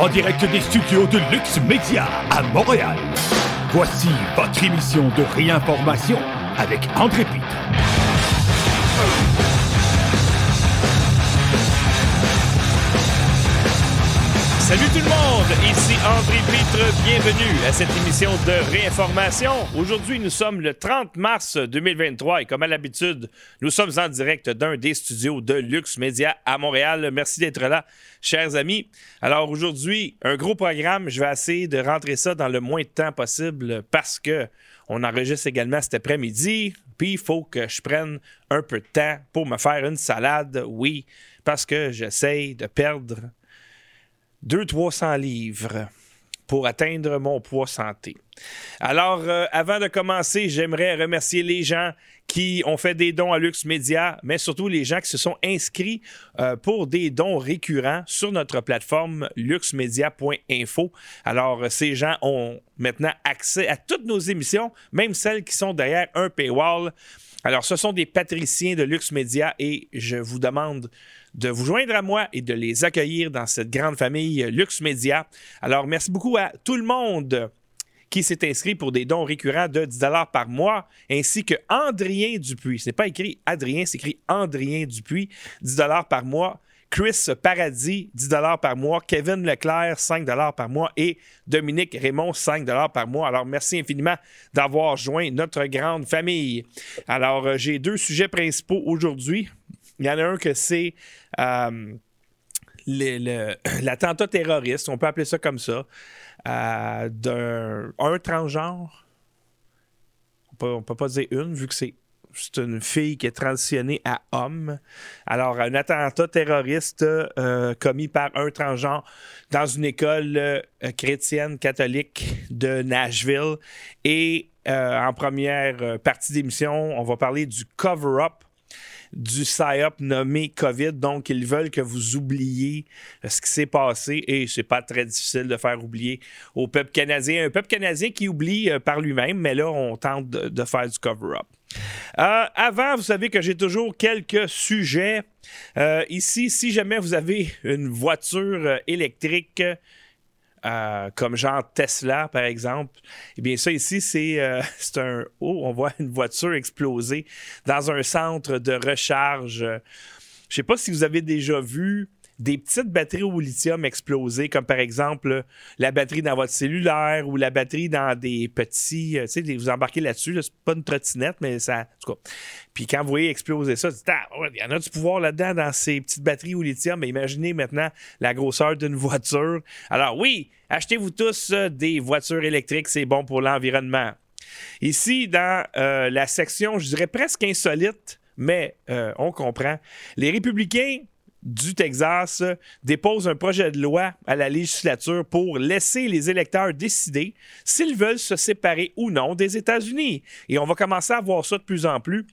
en direct des studios de Lux Media à Montréal. Voici votre émission de réinformation avec André Pitre. Salut tout le monde, ici André Pitre, bienvenue à cette émission de réinformation. Aujourd'hui, nous sommes le 30 mars 2023 et comme à l'habitude, nous sommes en direct d'un des studios de Lux Media à Montréal. Merci d'être là, chers amis. Alors aujourd'hui, un gros programme, je vais essayer de rentrer ça dans le moins de temps possible parce que on enregistre également cet après-midi, puis il faut que je prenne un peu de temps pour me faire une salade, oui, parce que j'essaye de perdre 200-300 livres pour atteindre mon poids santé. Alors, euh, avant de commencer, j'aimerais remercier les gens qui ont fait des dons à Lux Media, mais surtout les gens qui se sont inscrits euh, pour des dons récurrents sur notre plateforme luxmedia.info. Alors, euh, ces gens ont maintenant accès à toutes nos émissions, même celles qui sont derrière un paywall. Alors, ce sont des patriciens de Lux et je vous demande de vous joindre à moi et de les accueillir dans cette grande famille Lux Media. Alors, merci beaucoup à tout le monde qui s'est inscrit pour des dons récurrents de 10 par mois, ainsi que Andrien Dupuis. Ce n'est pas écrit Adrien, c'est écrit Andrien Dupuis, 10 par mois. Chris Paradis, 10 par mois. Kevin Leclerc, 5 par mois. Et Dominique Raymond, 5 par mois. Alors, merci infiniment d'avoir joint notre grande famille. Alors, euh, j'ai deux sujets principaux aujourd'hui. Il y en a un que c'est euh, l'attentat terroriste, on peut appeler ça comme ça, euh, d'un transgenre. On ne peut pas dire une, vu que c'est c'est une fille qui est transitionnée à homme. Alors, un attentat terroriste euh, commis par un transgenre dans une école chrétienne catholique de Nashville. Et en première partie d'émission, on va parler du cover-up du PSYOP nommé COVID. Donc, ils veulent que vous oubliez euh, ce qui s'est passé et c'est pas très difficile de faire oublier au peuple canadien. Un peuple canadien qui oublie euh, par lui-même, mais là, on tente de, faire du cover-up. Euh, avant, vous savez que j'ai toujours quelques sujets. ici, si jamais vous avez une voiture électrique, comme genre Tesla, par exemple, eh bien, ça ici, c'est euh, un. Oh, on voit une voiture exploser dans un centre de recharge. Je ne sais pas si vous avez déjà vu des petites batteries au lithium explosées, comme par exemple la batterie dans votre cellulaire ou la batterie dans des petits. Euh, vous embarquez là-dessus, c'est pas une trottinette, mais ça. En tout cas. Puis quand vous voyez exploser ça, ah, il y en a du pouvoir là-dedans dans ces petites batteries au lithium, mais imaginez maintenant la grosseur d'une voiture. Alors oui, achetez-vous tous euh, des voitures électriques, c'est bon pour l'environnement. Ici, dans euh, la section, je dirais presque insolite, mais on comprend. Les républicains du Texas dépose un projet de loi à la législature pour laisser les électeurs décider s'ils veulent se séparer ou non des États-Unis. Et on va commencer à voir ça de plus en plus.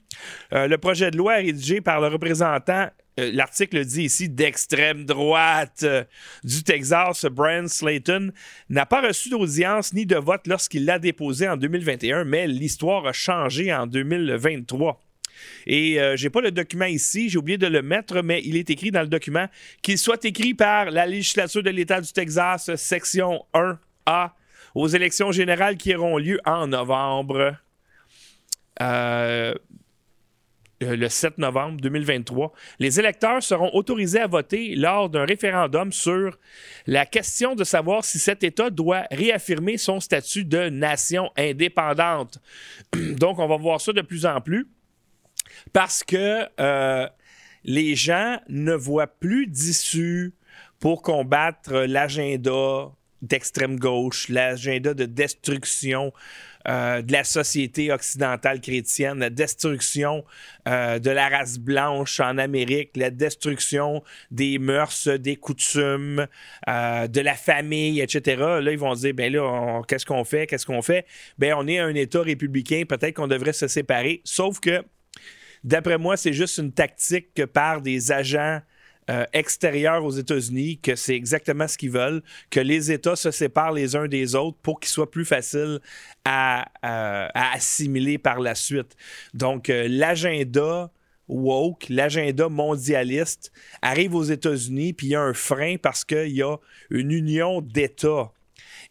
Euh, le projet de loi rédigé par le représentant euh, l'article dit ici d'extrême droite euh, du Texas, Brian Slayton, n'a pas reçu d'audience ni de vote lorsqu'il l'a déposé en 2021, mais l'histoire a changé en 2023. Et euh, j'ai pas le document ici, j'ai oublié de le mettre, mais il est écrit dans le document qu'il soit écrit par la législature de l'État du Texas, section 1A, aux élections générales qui auront lieu en novembre. Euh, euh, le 7 novembre 2023, les électeurs seront autorisés à voter lors d'un référendum sur la question de savoir si cet État doit réaffirmer son statut de nation indépendante. Donc, on va voir ça de plus en plus parce que euh, les gens ne voient plus d'issue pour combattre l'agenda d'extrême gauche, l'agenda de destruction euh, de la société occidentale chrétienne, la destruction euh, de la race blanche en Amérique, la destruction des mœurs, des coutumes, de la famille, etc. Là, ils vont dire, ben là, qu'est-ce qu'on fait, qu'est-ce qu'on fait? Ben, on est un État républicain, peut-être qu'on devrait se séparer, sauf que D'après moi, c'est juste une tactique que par des agents euh, extérieurs aux États-Unis, que c'est exactement ce qu'ils veulent, que les États se séparent les uns des autres pour qu'ils soient plus faciles à, assimiler par la suite. Donc, euh, l'agenda woke, l'agenda mondialiste arrive aux États-Unis, puis il y a un frein parce qu'il y a une union d'États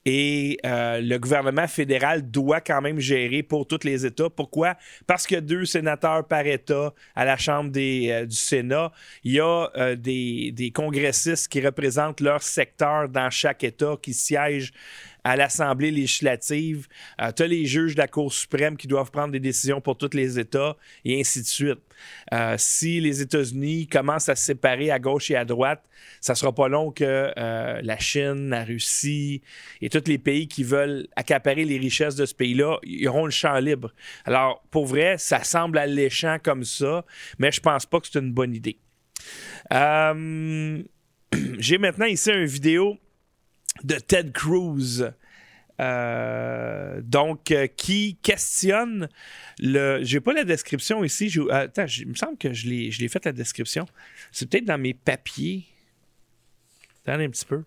et euh, le gouvernement fédéral doit quand même gérer pour tous les États. Pourquoi? Parce qu'il y a deux sénateurs par État à la Chambre des, euh, du Sénat. Il y a euh, des, des, congressistes qui représentent leur secteur dans chaque État, qui siègent à l'Assemblée législative. Euh, tu as les juges de la Cour suprême qui doivent prendre des décisions pour tous les États et ainsi de suite. Euh, si les États-Unis commencent à se séparer à gauche et à droite, ça sera pas long que euh, la Chine, la Russie et tous les pays qui veulent accaparer les richesses de ce pays-là auront le champ libre. Alors, pour vrai, ça semble alléchant comme ça, mais je pense pas que c'est une bonne idée. J'ai maintenant ici une vidéo de Ted Cruz. Euh, donc, euh, qui questionne le. J'ai pas la description ici. Attends, il me semble que je l'ai fait la description. C'est peut-être dans mes papiers. Attendez un petit peu.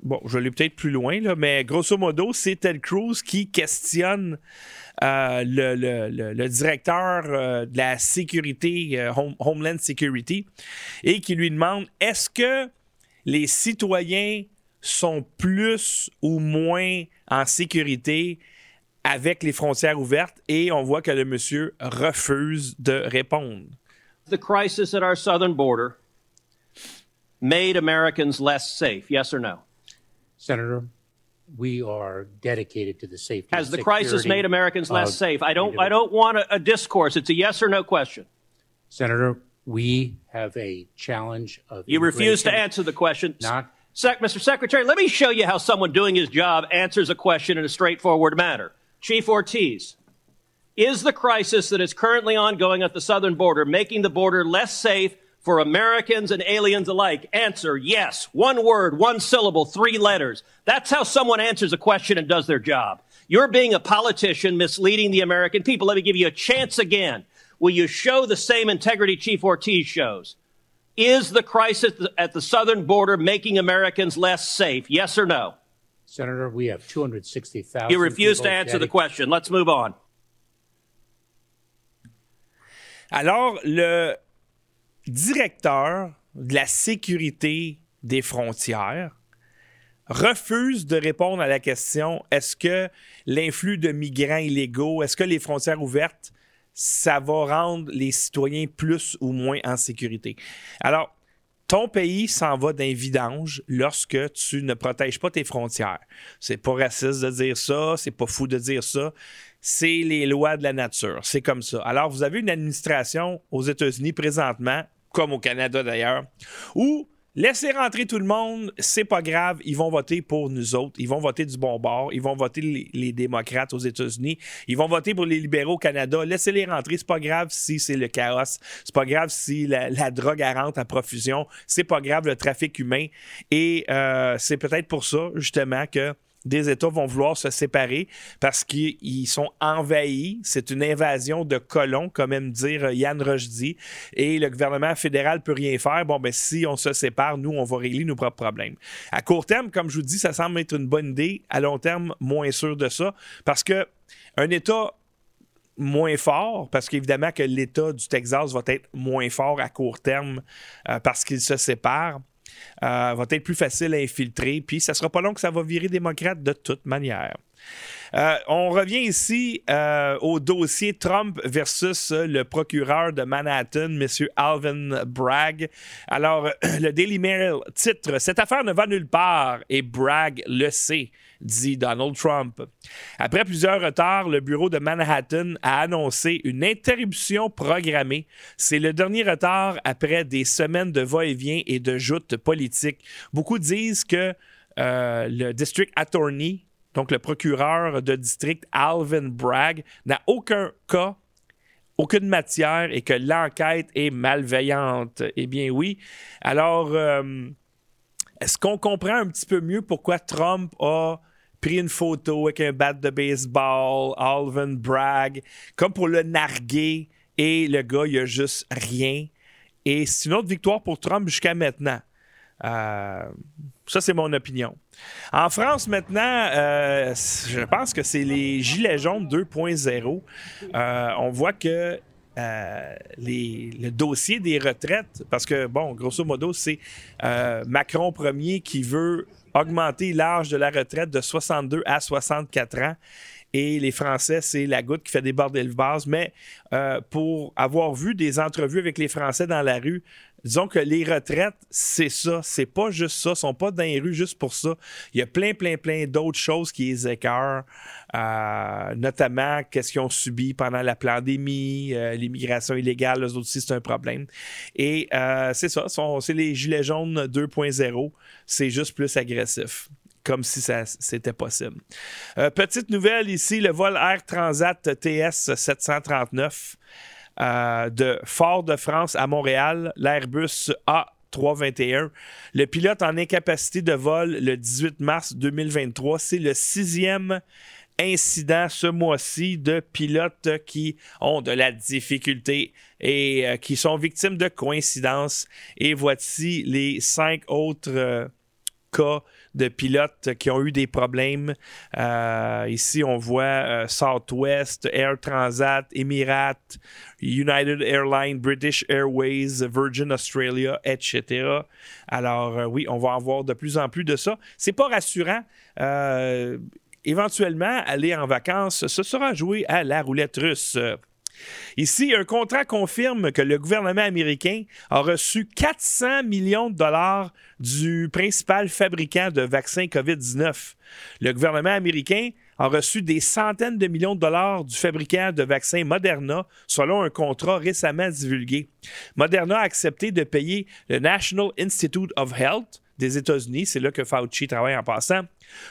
Bon, je l'ai peut-être plus loin, là, mais grosso modo, c'est Ted Cruz qui questionne euh, le, directeur de la sécurité, Homeland Security, et qui lui demande est-ce que les citoyens sont plus ou moins en sécurité avec les frontières ouvertes et on voit que le monsieur refuse de répondre. The crisis at our southern border made Americans less safe, yes or no? Senator, we are dedicated to the safety. Has the crisis made Americans less safe? I don't. I don't want a, a discourse. It's a yes or no question. Senator, we have a challenge of. You refuse to answer the question. Not Sec- Mr. Secretary, let me show you how someone doing his job answers a question in a straightforward manner. Chief Ortiz, is the crisis that is currently ongoing at the southern border making the border less safe for Americans and aliens alike? Answer, yes. One word, one syllable, three letters. That's how someone answers a question and does their job. You're being a politician misleading the American people. Let me give you a chance again. Will you show the same integrity Chief Ortiz shows? Is the crisis at the southern border making Americans less safe? Yes or no? Senator, we have 260,000. You refuse to answer the question. Let's move on. Alors, le directeur de la sécurité des frontières refuse de répondre à la question est-ce que l'influx de migrants illégaux, est-ce que les frontières ouvertes ça va rendre les citoyens plus ou moins en sécurité. Alors, ton pays s'en va d'un vidange lorsque tu ne protèges pas tes frontières. C'est pas raciste de dire ça, c'est pas fou de dire ça. C'est les lois de la nature. C'est comme ça. Alors, vous avez une administration aux États-Unis présentement, comme au Canada d'ailleurs, où Laissez rentrer tout le monde, c'est pas grave, ils vont voter pour nous autres, ils vont voter du bon bord, ils vont voter les, démocrates aux États-Unis, ils vont voter pour les libéraux au Canada, laissez-les rentrer, c'est pas grave si c'est le chaos, c'est pas grave si la, drogue rentre à profusion, c'est pas grave le trafic humain, et euh, c'est peut-être pour ça justement que des États vont vouloir se séparer parce qu'ils sont envahis. C'est une invasion de colons, comme aime dire Yann Rochdy. Et le gouvernement fédéral peut rien faire. Bon, ben, si on se sépare, nous, on va régler nos propres problèmes. À court terme, comme je vous dis, ça semble être une bonne idée. À long terme, moins sûr de ça. Parce que un État moins fort, parce qu'évidemment que l'État du Texas va être moins fort à court terme euh, parce qu'il se sépare. Euh, va être plus facile à infiltrer, puis ça sera pas long que ça va virer démocrate de toute manière. Euh, on revient ici euh, au dossier Trump versus le procureur de Manhattan, M. Alvin Bragg. Alors, le Daily Mail titre Cette affaire ne va nulle part et Bragg le sait dit Donald Trump. Après plusieurs retards, le bureau de Manhattan a annoncé une interruption programmée. C'est le dernier retard après des semaines de va-et-vient et de joutes politiques. Beaucoup disent que euh, le district attorney, donc le procureur de district Alvin Bragg, n'a aucun cas aucune matière et que l'enquête est malveillante. Eh bien oui. Alors, euh, est-ce qu'on comprend un petit peu mieux pourquoi Trump a pris une photo avec un bat de baseball, Alvin Bragg, comme pour le narguer, et le gars, il a juste rien. Et c'est une autre victoire pour Trump jusqu'à maintenant. Euh, ça, c'est mon opinion. En France, maintenant, euh, je pense que c'est les Gilets jaunes 2.0. Euh, on voit que les, le dossier des retraites, parce que, bon, grosso modo, c'est Macron premier qui veut augmenter l'âge de la retraite de 62 à 64 ans. Et les Français, c'est la goutte qui fait déborder le vase. Mais euh, pour avoir vu des entrevues avec les Français dans la rue, disons que les retraites, c'est ça. C'est pas juste ça. Ils sont pas dans les rues juste pour ça. Il y a plein, plein, plein d'autres choses qui les écœurent, euh, notamment qu'est-ce qu'ils ont subi pendant la pandémie, euh, l'immigration illégale, eux aussi, c'est un problème. Et euh, c'est ça. C'est les Gilets jaunes 2.0. C'est juste plus agressif comme si ça c'était possible. Petite nouvelle ici, le vol Air Transat TS 739 euh, de Fort-de-France à Montréal, l'Airbus A321. Le pilote en incapacité de vol le 18 mars 2023, c'est le sixième incident ce mois-ci de pilotes qui ont de la difficulté et euh, qui sont victimes de coïncidences. Et voici les cinq autres cas de pilotes qui ont eu des problèmes. Euh, ici, on voit euh, Southwest, Air Transat, Emirates, United Airlines, British Airways, Virgin Australia, etc. Alors, euh, oui, on va en voir de plus en plus de ça. C'est pas rassurant éventuellement, aller en vacances, ce sera joué à la roulette russe. Ici, un contrat confirme que le gouvernement américain a reçu 400 millions de dollars du principal fabricant de vaccins COVID-19. Le gouvernement américain a reçu des centaines de millions de dollars du fabricant de vaccins Moderna selon un contrat récemment divulgué. Moderna a accepté de payer le National Institute of Health des États-Unis, c'est là que Fauci travaille en passant,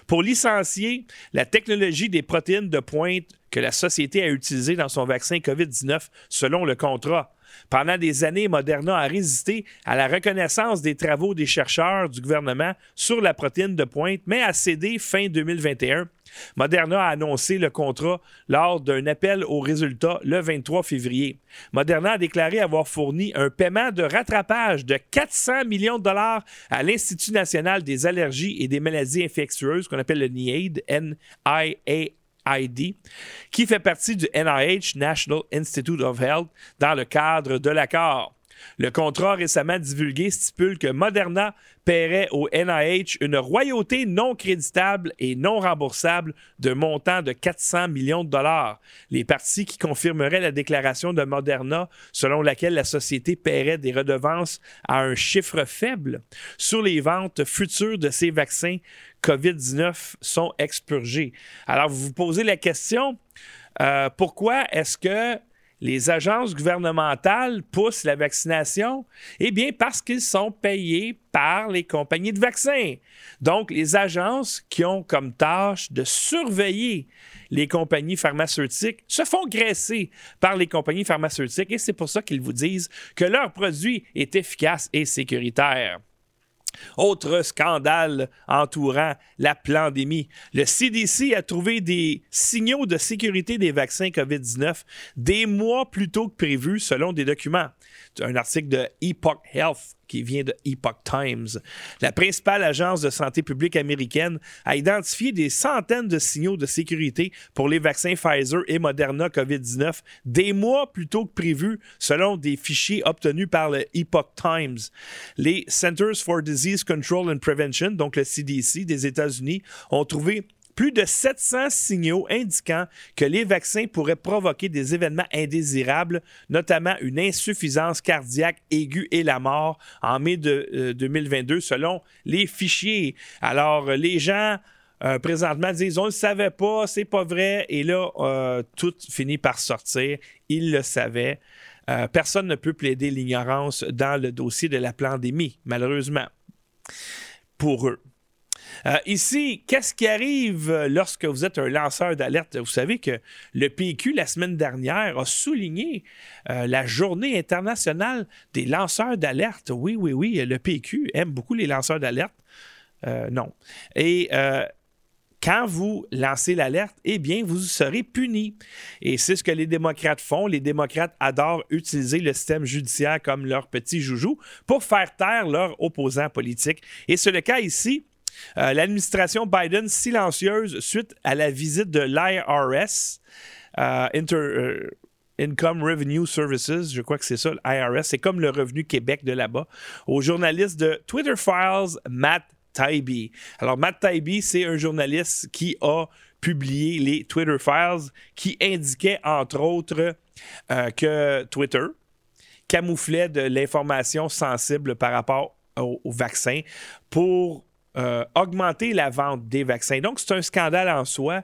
pour licencier la technologie des protéines de pointe que la société a utilisée dans son vaccin COVID-19 selon le contrat. Pendant des années, Moderna a résisté à la reconnaissance des travaux des chercheurs du gouvernement sur la protéine de pointe, mais a cédé fin 2021 Moderna a annoncé le contrat lors d'un appel aux résultats le 23 février. Moderna a déclaré avoir fourni un paiement de rattrapage de 400 millions de dollars à l'Institut national des allergies et des maladies infectieuses, qu'on appelle le NIAID, NIAID, qui fait partie du NIH, National Institute of Health, dans le cadre de l'accord. Le contrat récemment divulgué stipule que Moderna paierait au NIH une royauté non créditable et non remboursable de montant de 400 millions de dollars. Les parties qui confirmeraient la déclaration de Moderna selon laquelle la société paierait des redevances à un chiffre faible sur les ventes futures de ces vaccins COVID-19 sont expurgées. Alors, vous vous posez la question, euh, pourquoi est-ce que les agences gouvernementales poussent la vaccination? Eh bien, parce qu'ils sont payés par les compagnies de vaccins. Donc, les agences qui ont comme tâche de surveiller les compagnies pharmaceutiques se font graisser par les compagnies pharmaceutiques et c'est pour ça qu'ils vous disent que leur produit est efficace et sécuritaire. Autre scandale entourant la pandémie. Le CDC a trouvé des signaux de sécurité des vaccins COVID-19 des mois plus tôt que prévu selon des documents. Un article de Epoch Health qui vient de Epoch Times. La principale agence de santé publique américaine a identifié des centaines de signaux de sécurité pour les vaccins Pfizer et Moderna COVID-19 des mois plus tôt que prévu, selon des fichiers obtenus par le Epoch Times. Les Centers for Disease Control and Prevention, donc le CDC des États-Unis, ont trouvé plus de 700 signaux indiquant que les vaccins pourraient provoquer des événements indésirables, notamment une insuffisance cardiaque aiguë et la mort en mai de 2022, euh, selon les fichiers. Alors, les gens euh, présentement disent on ne le savait pas, c'est pas vrai, et là, euh, tout finit par sortir. Ils le savaient. personne ne peut plaider l'ignorance dans le dossier de la pandémie, malheureusement, pour eux. Euh, ici, qu'est-ce qui arrive euh, lorsque vous êtes un lanceur d'alerte? Vous savez que le PQ, la semaine dernière, a souligné euh, la journée internationale des lanceurs d'alerte. Oui, oui, oui, le PQ aime beaucoup les lanceurs d'alerte. non. Et quand vous lancez l'alerte, eh bien, vous serez puni. Et c'est ce que les démocrates font. Les démocrates adorent utiliser le système judiciaire comme leur petit joujou pour faire taire leurs opposants politiques. Et c'est le cas ici euh, l'administration Biden silencieuse suite à la visite de l'IRS, euh, Income Revenue Services, je crois que c'est ça, le IRS, c'est comme le revenu Québec de là-bas, au journaliste de Twitter Files, Matt Taibbi. Alors, Matt Taibbi, c'est un journaliste qui a publié les Twitter Files qui indiquait, entre autres, euh, que Twitter camouflait de l'information sensible par rapport au vaccin pour euh, augmenter la vente des vaccins. Donc, c'est un scandale en soi,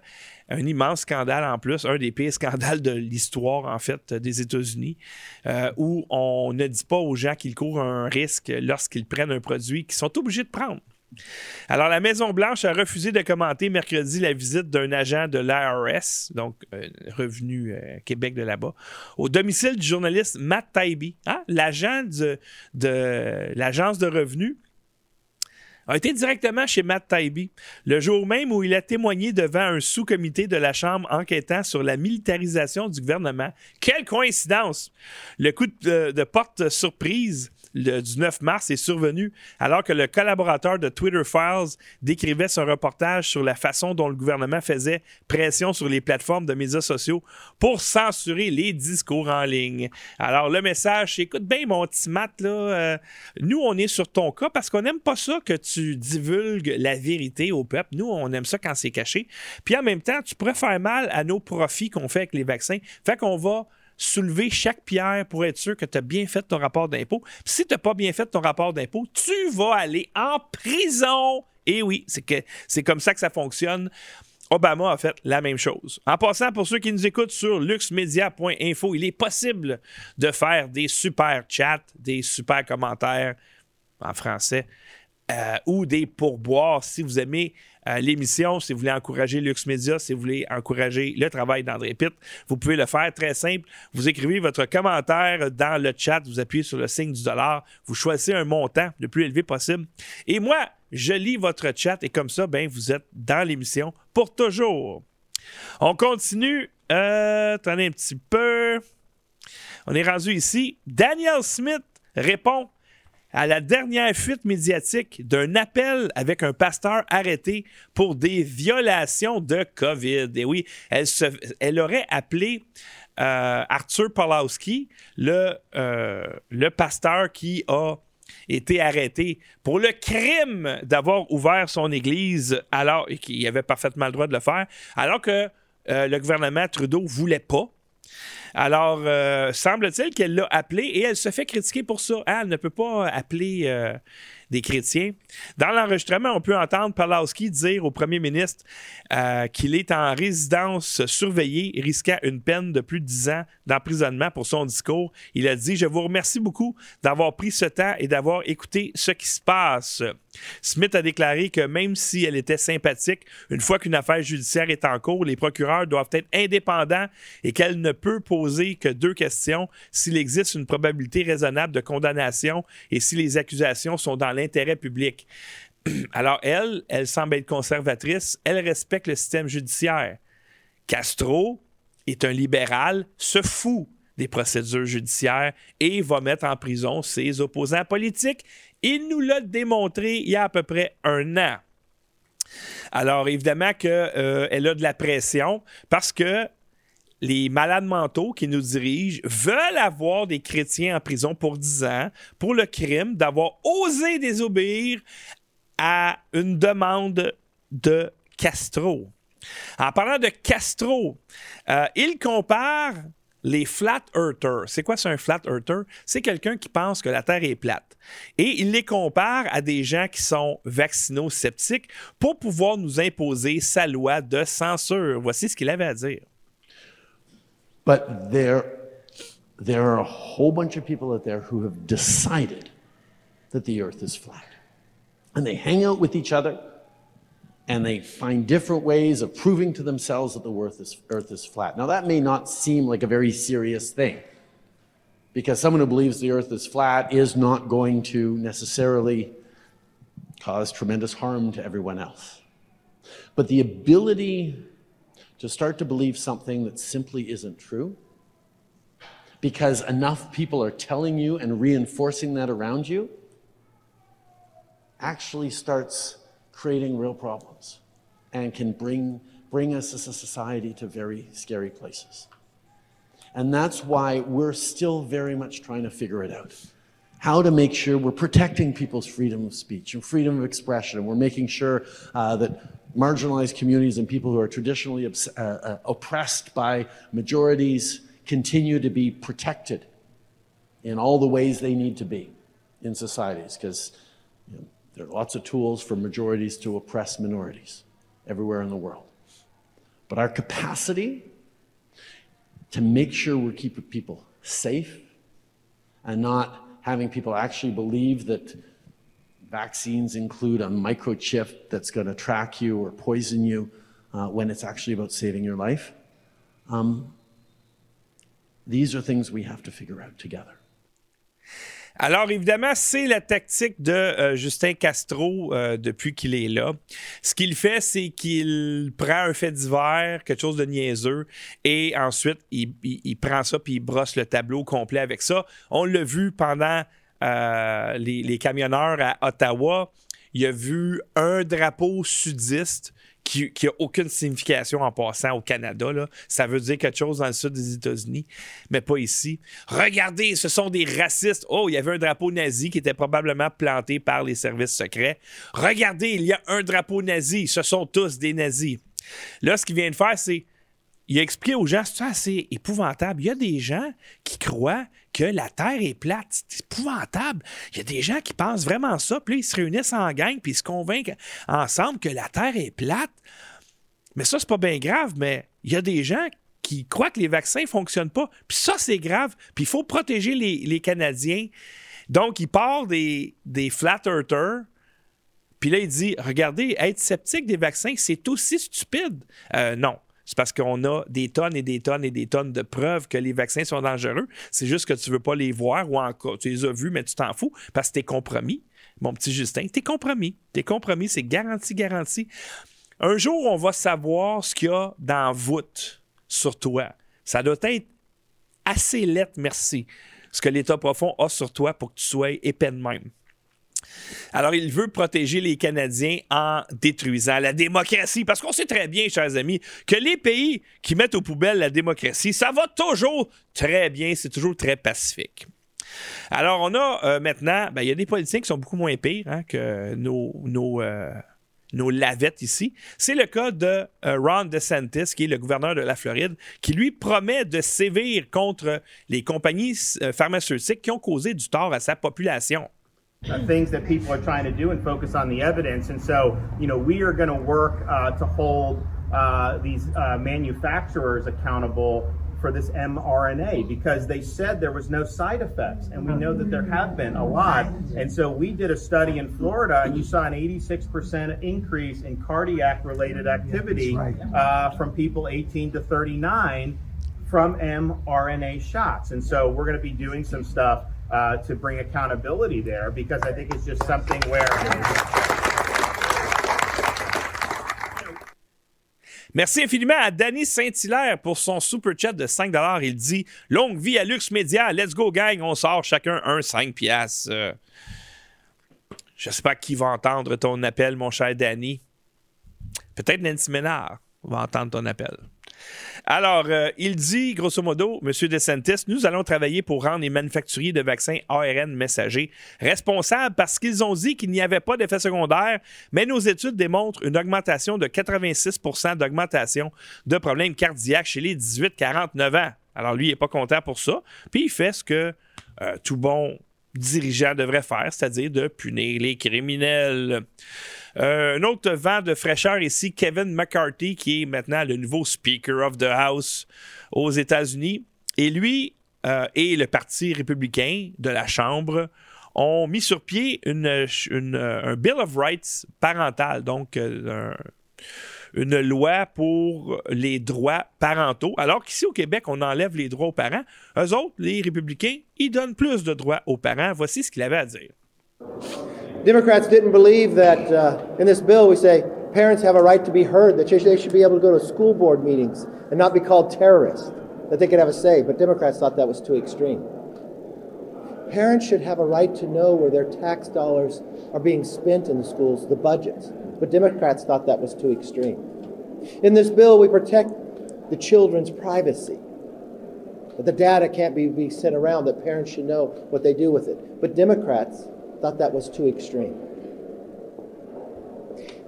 un immense scandale en plus, un des pires scandales de l'histoire, en fait, des États-Unis, euh, où on ne dit pas aux gens qu'ils courent un risque lorsqu'ils prennent un produit qu'ils sont obligés de prendre. Alors, la Maison-Blanche a refusé de commenter mercredi la visite d'un agent de l'IRS, donc euh, Revenu Québec de là-bas, au domicile du journaliste Matt Taibbi, hein, l'agent de, de l'agence de revenus a été directement chez Matt Taibbi, le jour même où il a témoigné devant un sous-comité de la Chambre enquêtant sur la militarisation du gouvernement. Quelle coïncidence! Le coup de, de porte surprise le, du 9 mars est survenu alors que le collaborateur de Twitter Files décrivait son reportage sur la façon dont le gouvernement faisait pression sur les plateformes de médias sociaux pour censurer les discours en ligne. Alors, le message, écoute bien, mon petit Matt, là, euh, nous, on est sur ton cas parce qu'on n'aime pas ça que tu divulgues la vérité au peuple. Nous, on aime ça quand c'est caché. Puis en même temps, tu pourrais faire mal à nos profits qu'on fait avec les vaccins. Fait qu'on va soulever chaque pierre pour être sûr que tu as bien fait ton rapport d'impôt. Si tu n'as pas bien fait ton rapport d'impôt, tu vas aller en prison. Et oui, c'est comme ça que ça fonctionne. Obama a fait la même chose. En passant, pour ceux qui nous écoutent sur luxemedia.info, il est possible de faire des super chats, des super commentaires en français euh, ou des pourboires si vous aimez l'émission, si vous voulez encourager Lux Media, si vous voulez encourager le travail d'André Pitt, vous pouvez le faire très simple. Vous écrivez votre commentaire dans le chat, vous appuyez sur le signe du dollar, vous choisissez un montant le plus élevé possible. Et moi, je lis votre chat et comme ça, ben, vous êtes dans l'émission pour toujours. On continue. Euh, attendez un petit peu. On est rendu ici. Daniel Smith répond à la dernière fuite médiatique d'un appel avec un pasteur arrêté pour des violations de COVID. Et oui, elle, aurait appelé euh, Arthur Pawlowski, le, euh, le pasteur qui a été arrêté pour le crime d'avoir ouvert son église alors qu'il avait parfaitement le droit de le faire, alors que euh, le gouvernement Trudeau voulait pas. Alors, euh, semble-t-il qu'elle l'a appelé et elle se fait critiquer pour ça. Ah, elle ne peut pas appeler euh, des chrétiens. Dans l'enregistrement, on peut entendre Pawlowski dire au premier ministre euh, qu'il est en résidence surveillée, risquant une peine de plus de 10 ans d'emprisonnement pour son discours. Il a dit Je vous remercie beaucoup d'avoir pris ce temps et d'avoir écouté ce qui se passe. Smith a déclaré que même si elle était sympathique, une fois qu'une affaire judiciaire est en cours, les procureurs doivent être indépendants et qu'elle ne peut poser que deux questions s'il existe une probabilité raisonnable de condamnation et si les accusations sont dans l'intérêt public. Alors elle, elle semble être conservatrice, elle respecte le système judiciaire. Castro est un libéral, se fout des procédures judiciaires et va mettre en prison ses opposants politiques. Il nous l'a démontré il y a à peu près un an. Alors évidemment qu'elle euh, a de la pression parce que les malades mentaux qui nous dirigent veulent avoir des chrétiens en prison pour 10 ans pour le crime d'avoir osé désobéir à une demande de Castro. En parlant de Castro, euh, il compare les flat earthers. C'est quoi c'est un flat earther? C'est quelqu'un qui pense que la Terre est plate. Et il les compare à des gens qui sont vaccino-sceptiques pour pouvoir nous imposer sa loi de censure. Voici ce qu'il avait à dire. But there, there are a whole bunch of people out there who have decided that the earth is flat. And they hang out with each other and they find different ways of proving to themselves that the earth is, earth is flat. Now, that may not seem like a very serious thing because someone who believes the earth is flat is not going to necessarily cause tremendous harm to everyone else. But the ability to start to believe something that simply isn't true because enough people are telling you and reinforcing that around you actually starts creating real problems and can bring, bring us as a society to very scary places. And that's why we're still very much trying to figure it out. How to make sure we're protecting people's freedom of speech and freedom of expression, and we're making sure uh, that marginalized communities and people who are traditionally obs- uh, uh, oppressed by majorities continue to be protected in all the ways they need to be in societies, because you know, there are lots of tools for majorities to oppress minorities everywhere in the world. But our capacity to make sure we're keeping people safe and not having people actually believe that vaccines include a microchip that's going to track you or poison you uh, when it's actually about saving your life. Um, these are things we have to figure out together. Alors, évidemment, c'est la tactique de euh, Justin Castro euh, depuis qu'il est là. Ce qu'il fait, c'est qu'il prend un fait divers, quelque chose de niaiseux, et ensuite, il, prend ça puis il brosse le tableau complet avec ça. On l'a vu pendant euh, les, les camionneurs à Ottawa. Il a vu un drapeau sudiste qui n'a aucune signification en passant au Canada. Là. Ça veut dire quelque chose dans le sud des États-Unis, mais pas ici. Regardez, ce sont des racistes. Oh, il y avait un drapeau nazi qui était probablement planté par les services secrets. Regardez, il y a un drapeau nazi. Ce sont tous des nazis. Là, ce qu'il vient de faire, c'est il a expliqué aux gens, c'est assez épouvantable. Il y a des gens qui croient que la Terre est plate. C'est épouvantable. Il y a des gens qui pensent vraiment ça. Puis là, ils se réunissent en gang, puis ils se convainquent ensemble que la Terre est plate. Mais ça, c'est pas bien grave, mais il y a des gens qui croient que les vaccins ne fonctionnent pas. Puis ça, c'est grave. Puis il faut protéger les, Canadiens. Donc, il part des, des flat earthers. Puis là, il dit Regardez, être sceptique des vaccins, c'est aussi stupide. Euh, non. C'est parce qu'on a des tonnes et des tonnes et des tonnes de preuves que les vaccins sont dangereux. C'est juste que tu ne veux pas les voir ou encore tu les as vus, mais tu t'en fous parce que tu es compromis. Mon petit Justin, tu es compromis. Tu es compromis, c'est garanti, garanti. Un jour, on va savoir ce qu'il y a dans voûte sur toi. Ça doit être assez lettre, merci, ce que l'État profond a sur toi pour que tu sois épais de même. Alors, il veut protéger les Canadiens en détruisant la démocratie. Parce qu'on sait très bien, chers amis, que les pays qui mettent aux poubelles la démocratie, ça va toujours très bien, c'est toujours très pacifique. Alors, on a euh, maintenant, ben, il y a des politiciens qui sont beaucoup moins pires hein, que nos, euh, nos lavettes ici. C'est le cas de euh, Ron DeSantis, qui est le gouverneur de la Floride, qui lui promet de sévir contre les compagnies pharmaceutiques qui ont causé du tort à sa population. Uh, things that people are trying to do and focus on the evidence. And so, you know, we are going to work uh, to hold uh, these uh, manufacturers accountable for this mRNA because they said there was no side effects, and we know that there have been a lot. And so we did a study in Florida, and you saw an 86% increase in cardiac-related activity uh, from people 18 to 39 from mRNA shots. And so we're going to be doing some stuff uh, to bring accountability there because I think it's just something where. Merci infiniment à Danny Saint-Hilaire pour son super chat de 5 Il dit Longue vie à Lux Media, let's go gang, on sort chacun un 5 piastres. Euh, J'espère qui va entendre ton appel, mon cher Danny. Peut-être Nancy Ménard va entendre ton appel. Alors, euh, il dit, grosso modo, M. DeSantis, nous allons travailler pour rendre les manufacturiers de vaccins ARN messagers responsables parce qu'ils ont dit qu'il n'y avait pas d'effet secondaire, mais nos études démontrent une augmentation de 86% d'augmentation de problèmes cardiaques chez les 18-49 ans. Alors, lui, il n'est pas content pour ça. Puis, il fait ce que euh, tout bon dirigeant devrait faire, c'est-à-dire de punir les criminels. Euh, un autre vent de fraîcheur ici, Kevin McCarthy, qui est maintenant le nouveau Speaker of the House aux États-Unis. Et lui euh, et le Parti républicain de la Chambre ont mis sur pied un Bill of Rights parental, donc euh, un une loi pour les droits parentaux, alors qu'ici au Québec, on enlève les droits aux parents. Eux autres, les républicains, ils donnent plus de droits aux parents. Voici ce qu'il avait à dire. Democrats didn't believe that uh, in this bill we say parents have a right to be heard, that they should be able to go to school board meetings and not be called terrorists, that they could have a say, but Democrats thought that was too extreme. Parents should have a right to know where their tax dollars are being spent in the schools, the budgets. But Democrats thought that was too extreme. In this bill, we protect the children's privacy. That the data can't be, be sent around, that parents should know what they do with it. But Democrats thought that was too extreme.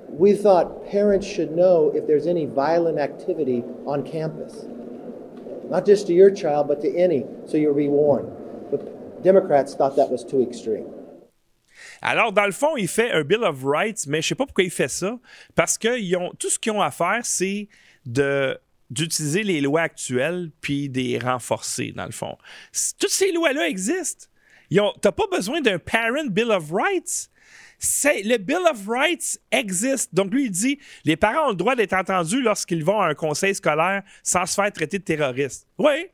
We thought parents should know if there's any violent activity on campus. Not just to your child, but to any, so you'll be warned. But Democrats thought that was too extreme. Alors, dans le fond, il fait un Bill of Rights, mais je sais pas pourquoi il fait ça. Parce que ils ont, tout ce qu'ils ont à faire, c'est de d'utiliser les lois actuelles puis des renforcer, dans le fond. Toutes ces lois-là existent. Tu n'as pas besoin d'un Parent Bill of Rights. Le Bill of Rights existe. Donc, lui, il dit les parents ont le droit d'être entendus lorsqu'ils vont à un conseil scolaire sans se faire traiter de terroriste. Oui,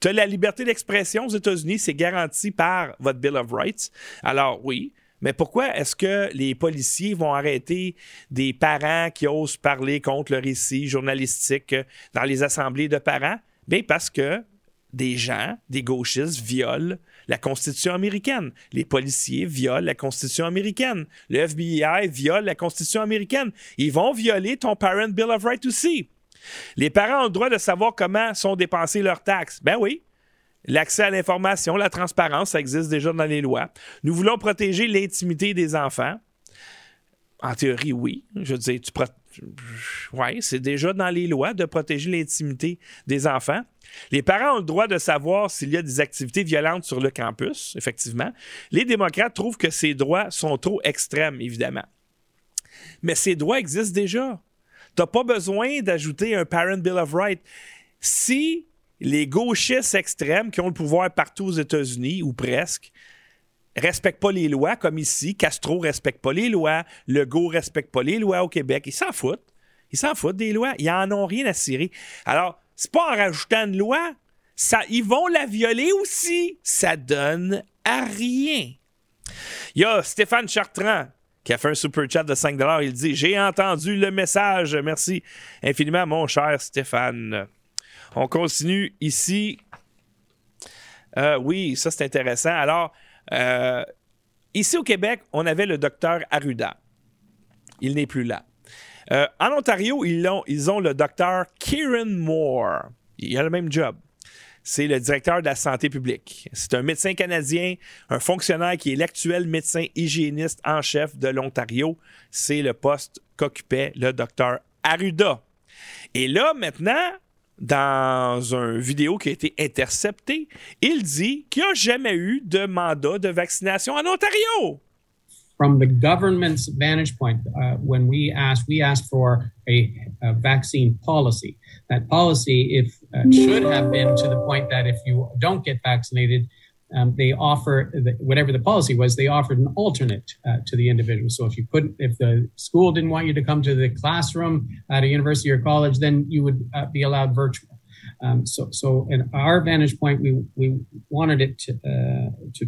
tu as la liberté d'expression aux États-Unis, c'est garanti par votre Bill of Rights. Alors oui, mais pourquoi est-ce que les policiers vont arrêter des parents qui osent parler contre le récit journalistique euh, dans les assemblées de parents? Bien parce que des gens, des gauchistes, violent la Constitution américaine. Les policiers violent la Constitution américaine. Le FBI viole la Constitution américaine. Ils vont violer ton Parent Bill of Rights aussi. Les parents ont le droit de savoir comment sont dépensées leurs taxes. Ben oui. L'accès à l'information, la transparence, ça existe déjà dans les lois. Nous voulons protéger l'intimité des enfants. En théorie, oui. Je veux dire, tu ouais, c'est déjà dans les lois de protéger l'intimité des enfants. Les parents ont le droit de savoir s'il y a des activités violentes sur le campus, effectivement. Les démocrates trouvent que ces droits sont trop extrêmes, évidemment. Mais ces droits existent déjà. Tu n'as pas besoin d'ajouter un Parent Bill of Rights. Si les gauchistes extrêmes qui ont le pouvoir partout aux États-Unis, ou presque, respectent pas les lois, comme ici, Castro respecte pas les lois, Legault respecte pas les lois au Québec, ils s'en foutent. Ils s'en foutent des lois. Ils en ont rien à cirer. Alors, c'est pas en rajoutant une loi, ça, ils vont la violer aussi. Ça donne à rien. Il y a Stéphane Chartrand qui a fait un super chat de 5 Il dit J'ai entendu le message. Merci infiniment, mon cher Stéphane. On continue ici. Euh, oui, ça c'est intéressant. Alors, euh, ici au Québec, on avait le docteur Arruda. Il n'est plus là. Euh, en Ontario, ils ont, le docteur Kieran Moore. Il a le même job. C'est le directeur de la santé publique. C'est un médecin canadien, un fonctionnaire qui est l'actuel médecin hygiéniste en chef de l'Ontario. C'est le poste qu'occupait le docteur Arruda. Et là, maintenant, dans une vidéo qui a été interceptée, il dit qu'il n'y a jamais eu de mandat de vaccination en Ontario. from the government's vantage point, uh, when we asked, we asked for a, a vaccine policy. That policy, if uh, should have been to the point that if you don't get vaccinated, um, they offer whatever the policy was. They offered an alternate uh, to the individual. So if you couldn't, if the school didn't want you to come to the classroom at a university or college, then you would uh, be allowed virtual. Um, so, so in our vantage point, we we wanted it to, uh, to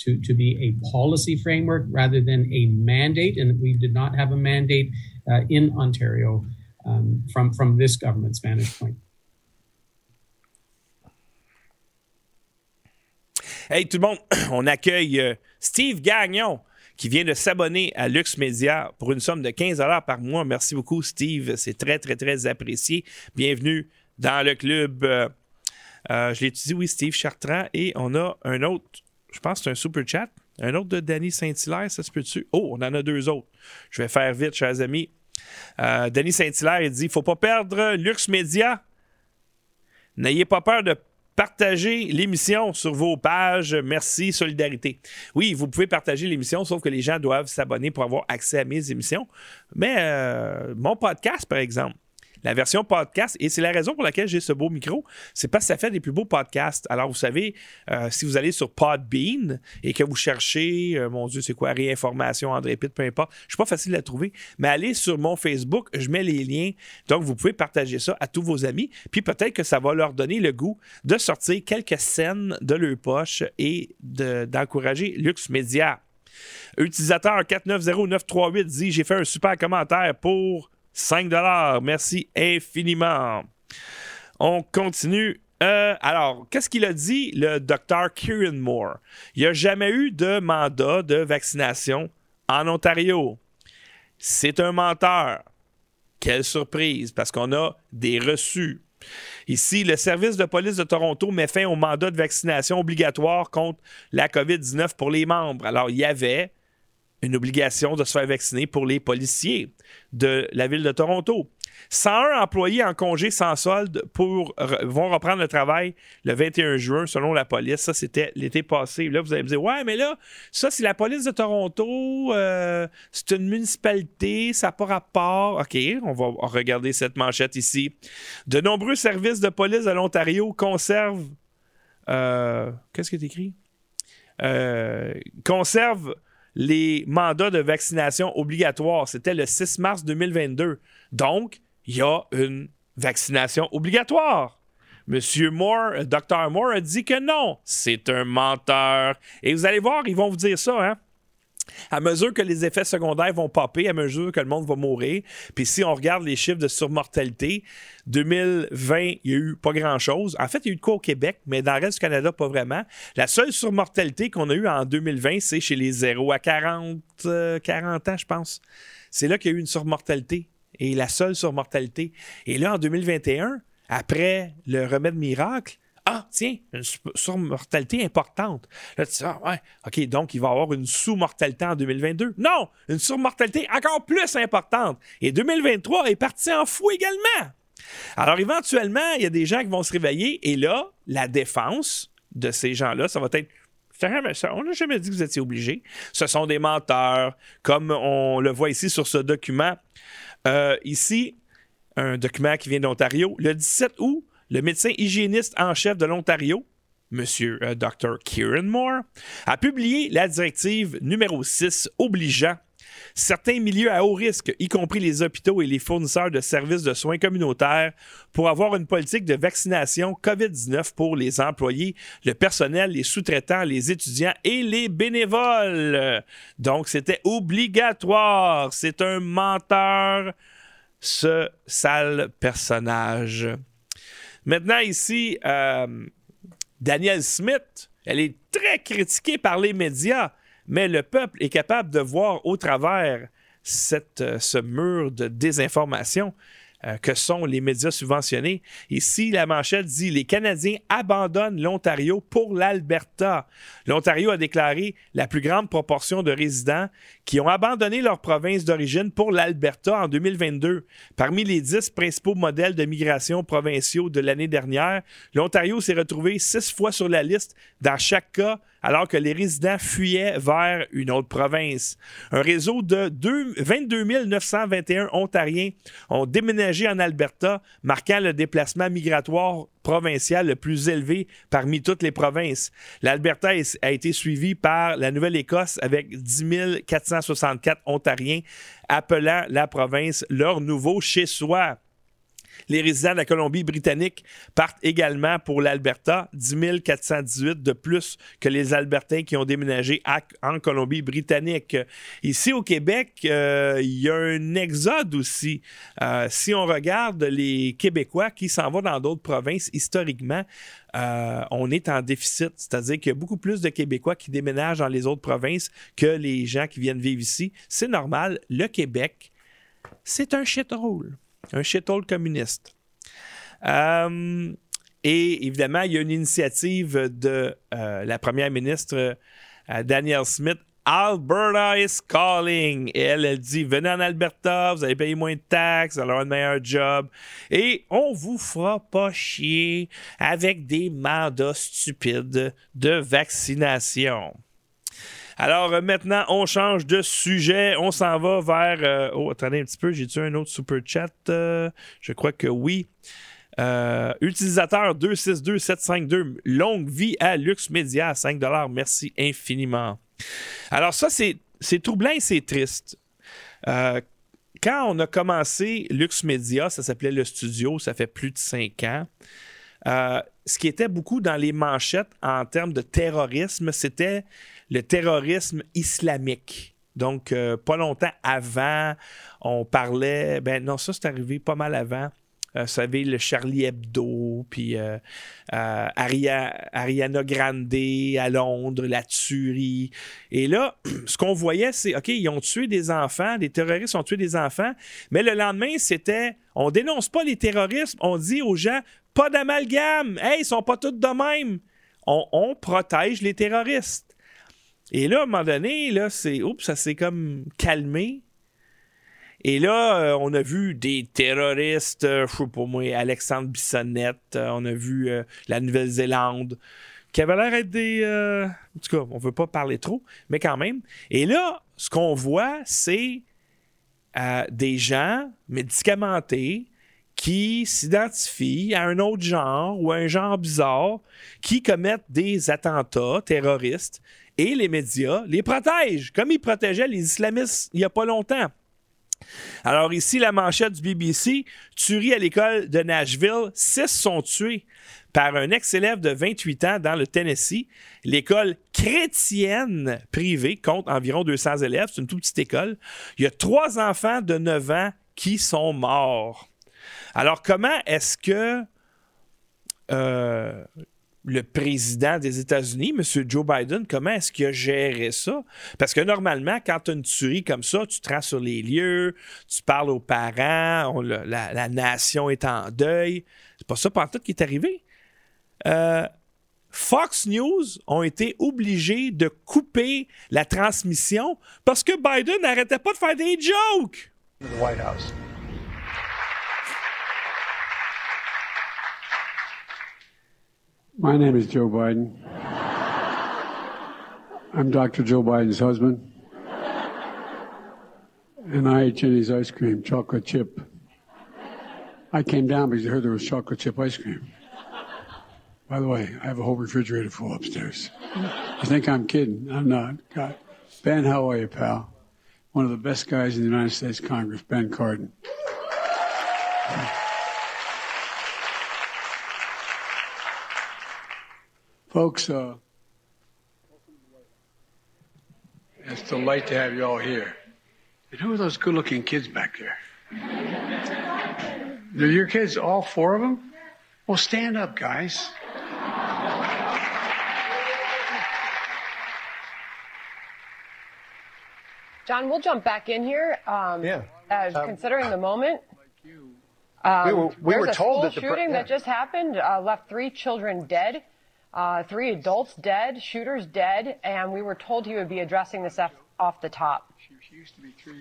to to be a policy framework rather than a mandate, and we did not have a mandate uh, in Ontario um, from from this government's vantage point. Hey tout le monde, on accueille euh, Steve Gagnon qui vient de s'abonner à Lux pour une somme de 15 par mois. Merci beaucoup Steve, c'est très très très apprécié. Bienvenue dans le club. Euh, euh, je l'ai dit, oui, Steve Chartrand. Et on a un autre, je pense c'est un super chat. Un autre de Danny Saint-Hilaire, ça se peut-tu? Oh, on en a deux autres. Je vais faire vite, chers amis. Euh, Danny Saint-Hilaire, il dit il faut pas perdre Lux Media. N'ayez pas peur de partager l'émission sur vos pages. Merci, solidarité. Oui, vous pouvez partager l'émission, sauf que les gens doivent s'abonner pour avoir accès à mes émissions. Mais euh, mon podcast, par exemple, la version podcast, et c'est la raison pour laquelle j'ai ce beau micro, c'est parce que ça fait des plus beaux podcasts. Alors, vous savez, euh, si vous allez sur Podbean et que vous cherchez, euh, mon Dieu, c'est quoi, réinformation, André Pitt, peu importe, je suis pas facile à trouver, mais allez sur mon Facebook, je mets les liens, donc vous pouvez partager ça à tous vos amis, puis peut-être que ça va leur donner le goût de sortir quelques scènes de leur poche et de- d'encourager Lux Media. Utilisateur 490938 dit J'ai fait un super commentaire pour 5 Merci infiniment. On continue. Euh, alors, qu'est-ce qu'il a dit, le docteur Kieran Moore? Il n'y a jamais eu de mandat de vaccination en Ontario. C'est un menteur. Quelle surprise, parce qu'on a des reçus. Ici, le service de police de Toronto met fin au mandat de vaccination obligatoire contre la COVID-19 pour les membres. Alors, il y avait une obligation de se faire vacciner pour les policiers de la ville de Toronto. 101 employés en congé sans solde vont reprendre le travail le 21 juin, selon la police. Ça, c'était l'été passé. Là, vous allez me dire, ouais, mais là, ça, c'est la police de Toronto. Euh, c'est une municipalité. Ça n'a pas rapport. OK, on va regarder cette manchette ici. De nombreux services de police de l'Ontario conservent. Euh, qu'est-ce qui est écrit? Euh, conservent les mandats de vaccination obligatoires. C'était le 6 mars 2022. Donc, il y a une vaccination obligatoire. Monsieur Moore, euh, Dr. Moore a dit que non, c'est un menteur. Et vous allez voir, ils vont vous dire ça, hein? À mesure que les effets secondaires vont popper, à mesure que le monde va mourir, puis si on regarde les chiffres de surmortalité, 2020, il n'y a eu pas grand-chose. En fait, il y a eu de quoi au Québec, mais dans le reste du Canada, pas vraiment. La seule surmortalité qu'on a eue en 2020, c'est chez les 0 à 40, 40 euh, ans, je pense. C'est là qu'il y a eu une surmortalité et la seule surmortalité. Et là, en 2021, après le remède miracle, ah, tiens, une surmortalité importante. Là, tu dis, ah, ouais, OK, donc il va y avoir une sous-mortalité en 2022. Non, une surmortalité encore plus importante. Et 2023 est parti en fou également. Alors, éventuellement, il y a des gens qui vont se réveiller et là, la défense de ces gens-là, ça va être on n'a jamais dit que vous étiez obligé. Ce sont des menteurs, comme on le voit ici sur ce document. Euh, ici, un document qui vient d'Ontario. Le 17 août, le médecin hygiéniste en chef de l'Ontario, M. Euh, Dr. Kieran Moore, a publié la directive numéro 6 obligeant certains milieux à haut risque, y compris les hôpitaux et les fournisseurs de services de soins communautaires, pour avoir une politique de vaccination COVID-19 pour les employés, le personnel, les sous-traitants, les étudiants et les bénévoles. Donc, c'était obligatoire. C'est un menteur, ce sale personnage. Maintenant, ici, euh, Daniel Smith, elle est très critiquée par les médias mais le peuple est capable de voir au travers euh, ce mur de désinformation euh, que sont les médias subventionnés. Ici, la manchette dit Les Canadiens abandonnent l'Ontario pour l'Alberta. L'Ontario a déclaré la plus grande proportion de résidents qui ont abandonné leur province d'origine pour l'Alberta en 2022. Parmi les dix principaux modèles de migration provinciaux de l'année dernière, l'Ontario s'est retrouvé six fois sur la liste dans chaque cas alors que les résidents fuyaient vers une autre province. Un réseau de 22 921 Ontariens ont déménagé en Alberta, marquant le déplacement migratoire provincial le plus élevé parmi toutes les provinces. L'Alberta a été suivi par la Nouvelle-Écosse avec 10 464 Ontariens appelant la province leur nouveau chez-soi. Les résidents de la Colombie-Britannique partent également pour l'Alberta, 10 418 de plus que les Albertains qui ont déménagé en Colombie-Britannique. Ici au Québec, euh, il y a un exode aussi. Euh, si on regarde les Québécois qui s'en vont dans d'autres provinces, historiquement, euh, on est en déficit. C'est-à-dire qu'il y a beaucoup plus de Québécois qui déménagent dans les autres provinces que les gens qui viennent vivre ici. C'est normal. Le Québec, c'est un shithole un shithole communiste. Euh, et évidemment, il y a une initiative de euh, la première ministre euh, Danielle Smith. Alberta is calling. Et elle, elle dit Venez en Alberta, vous allez payer moins de taxes, vous allez avoir un meilleur job. Et on vous fera pas chier avec des mandats stupides de vaccination. Alors euh, maintenant, on change de sujet. On s'en va vers. Euh, oh, attendez un petit peu, j'ai-tu un autre super chat? Euh, je crois que oui. utilisateur 262752, longue vie à Lux Media, 5 Merci infiniment. Alors, ça, c'est troublant et c'est triste. quand on a commencé Lux Media, ça s'appelait le studio, ça fait plus de 5 ans. ce qui était beaucoup dans les manchettes en termes de terrorisme, c'était le terrorisme islamique. Donc, euh, pas longtemps avant, on parlait. Ben non, ça, c'est arrivé pas mal avant. Euh, vous savez, le Charlie Hebdo, puis euh, Aria- Ariana Grande à Londres, la tuerie. Et là, ce qu'on voyait, c'est, OK, ils ont tué des enfants, des terroristes ont tué des enfants, mais le lendemain, c'était, on dénonce pas les terroristes, on dit aux gens, pas d'amalgame, hey, ils sont pas tous de même. On protège les terroristes. Et là, à un moment donné, là, c'est, oups, ça s'est comme calmé. Et là, euh, on a vu des terroristes, euh, je sais pas moi, Alexandre Bissonnette, euh, on a vu euh, la Nouvelle-Zélande, qui avait l'air d'être des. en tout cas, on veut pas parler trop, mais quand même. Et là, ce qu'on voit, c'est des gens médicamentés qui s'identifient à un autre genre ou à un genre bizarre, qui commettent des attentats terroristes, et les médias les protègent, comme ils protégeaient les islamistes il y a pas longtemps. Alors ici, la manchette du BBC, tuerie à l'école de Nashville, six sont tués par un ex-élève de 28 ans dans le Tennessee. L'école chrétienne privée compte environ 200 élèves, c'est une toute petite école. Il y a trois enfants de 9 ans qui sont morts. Alors comment est-ce que euh, le président des États-Unis, M. Joe Biden, comment est-ce qu'il a géré ça? Parce que normalement, quand tu as une tuerie comme ça, tu te sur les lieux, tu parles aux parents, la, nation est en deuil. C'est pas ça tout qui est arrivé. Euh, Fox News ont été obligés de couper la transmission parce que Biden n'arrêtait pas de faire des jokes. My name is Joe Biden. I'm Dr. Joe Biden's husband. And I ate Jenny's ice cream, chocolate chip. I came down because I heard there was chocolate chip ice cream. By the way, I have a whole refrigerator full upstairs. You think I'm kidding? I'm not. God. Ben, how are you, pal? One of the best guys in the United States Congress, Ben Cardin. Folks, uh, it's a delight to have you all here. And who are those good looking kids back there? They're your kids, all four of them? Well, stand up, guys. John, we'll jump back in here. Um, Yeah. Uh, Um, considering the moment. Um, We were- we were told that the pre- shooting that just happened uh, left three children dead, uh, three adults dead, shooters dead, and we were told he would be addressing this off, off the top.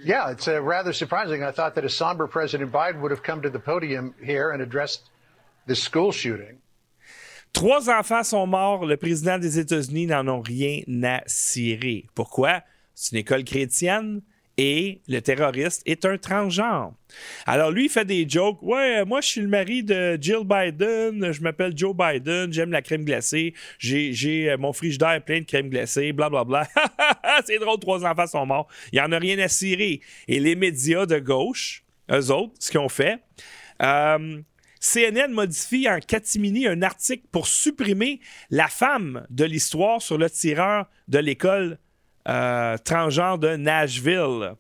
Yeah, it's uh, rather surprising. I thought that a somber President Biden would have come to the podium here and addressed this school shooting. Trois enfants sont morts. Le président des États-Unis n'en ont rien à cirer. Pourquoi? C'est une école chrétienne et le terroriste est un transgenre. Alors lui, il fait des jokes. Ouais, moi, je suis le mari de Jill Biden. Je m'appelle Joe Biden. J'aime la crème glacée. J'ai, euh, mon frigidaire plein de crème glacée. Blablabla. C'est drôle, trois enfants sont morts. Il n'y en a rien à cirer. Et les médias de gauche, eux autres, ce qu'ils ont fait, euh, CNN modifie en catimini un article pour supprimer la femme de l'histoire sur le tireur de l'école euh, transgenre de Nashville.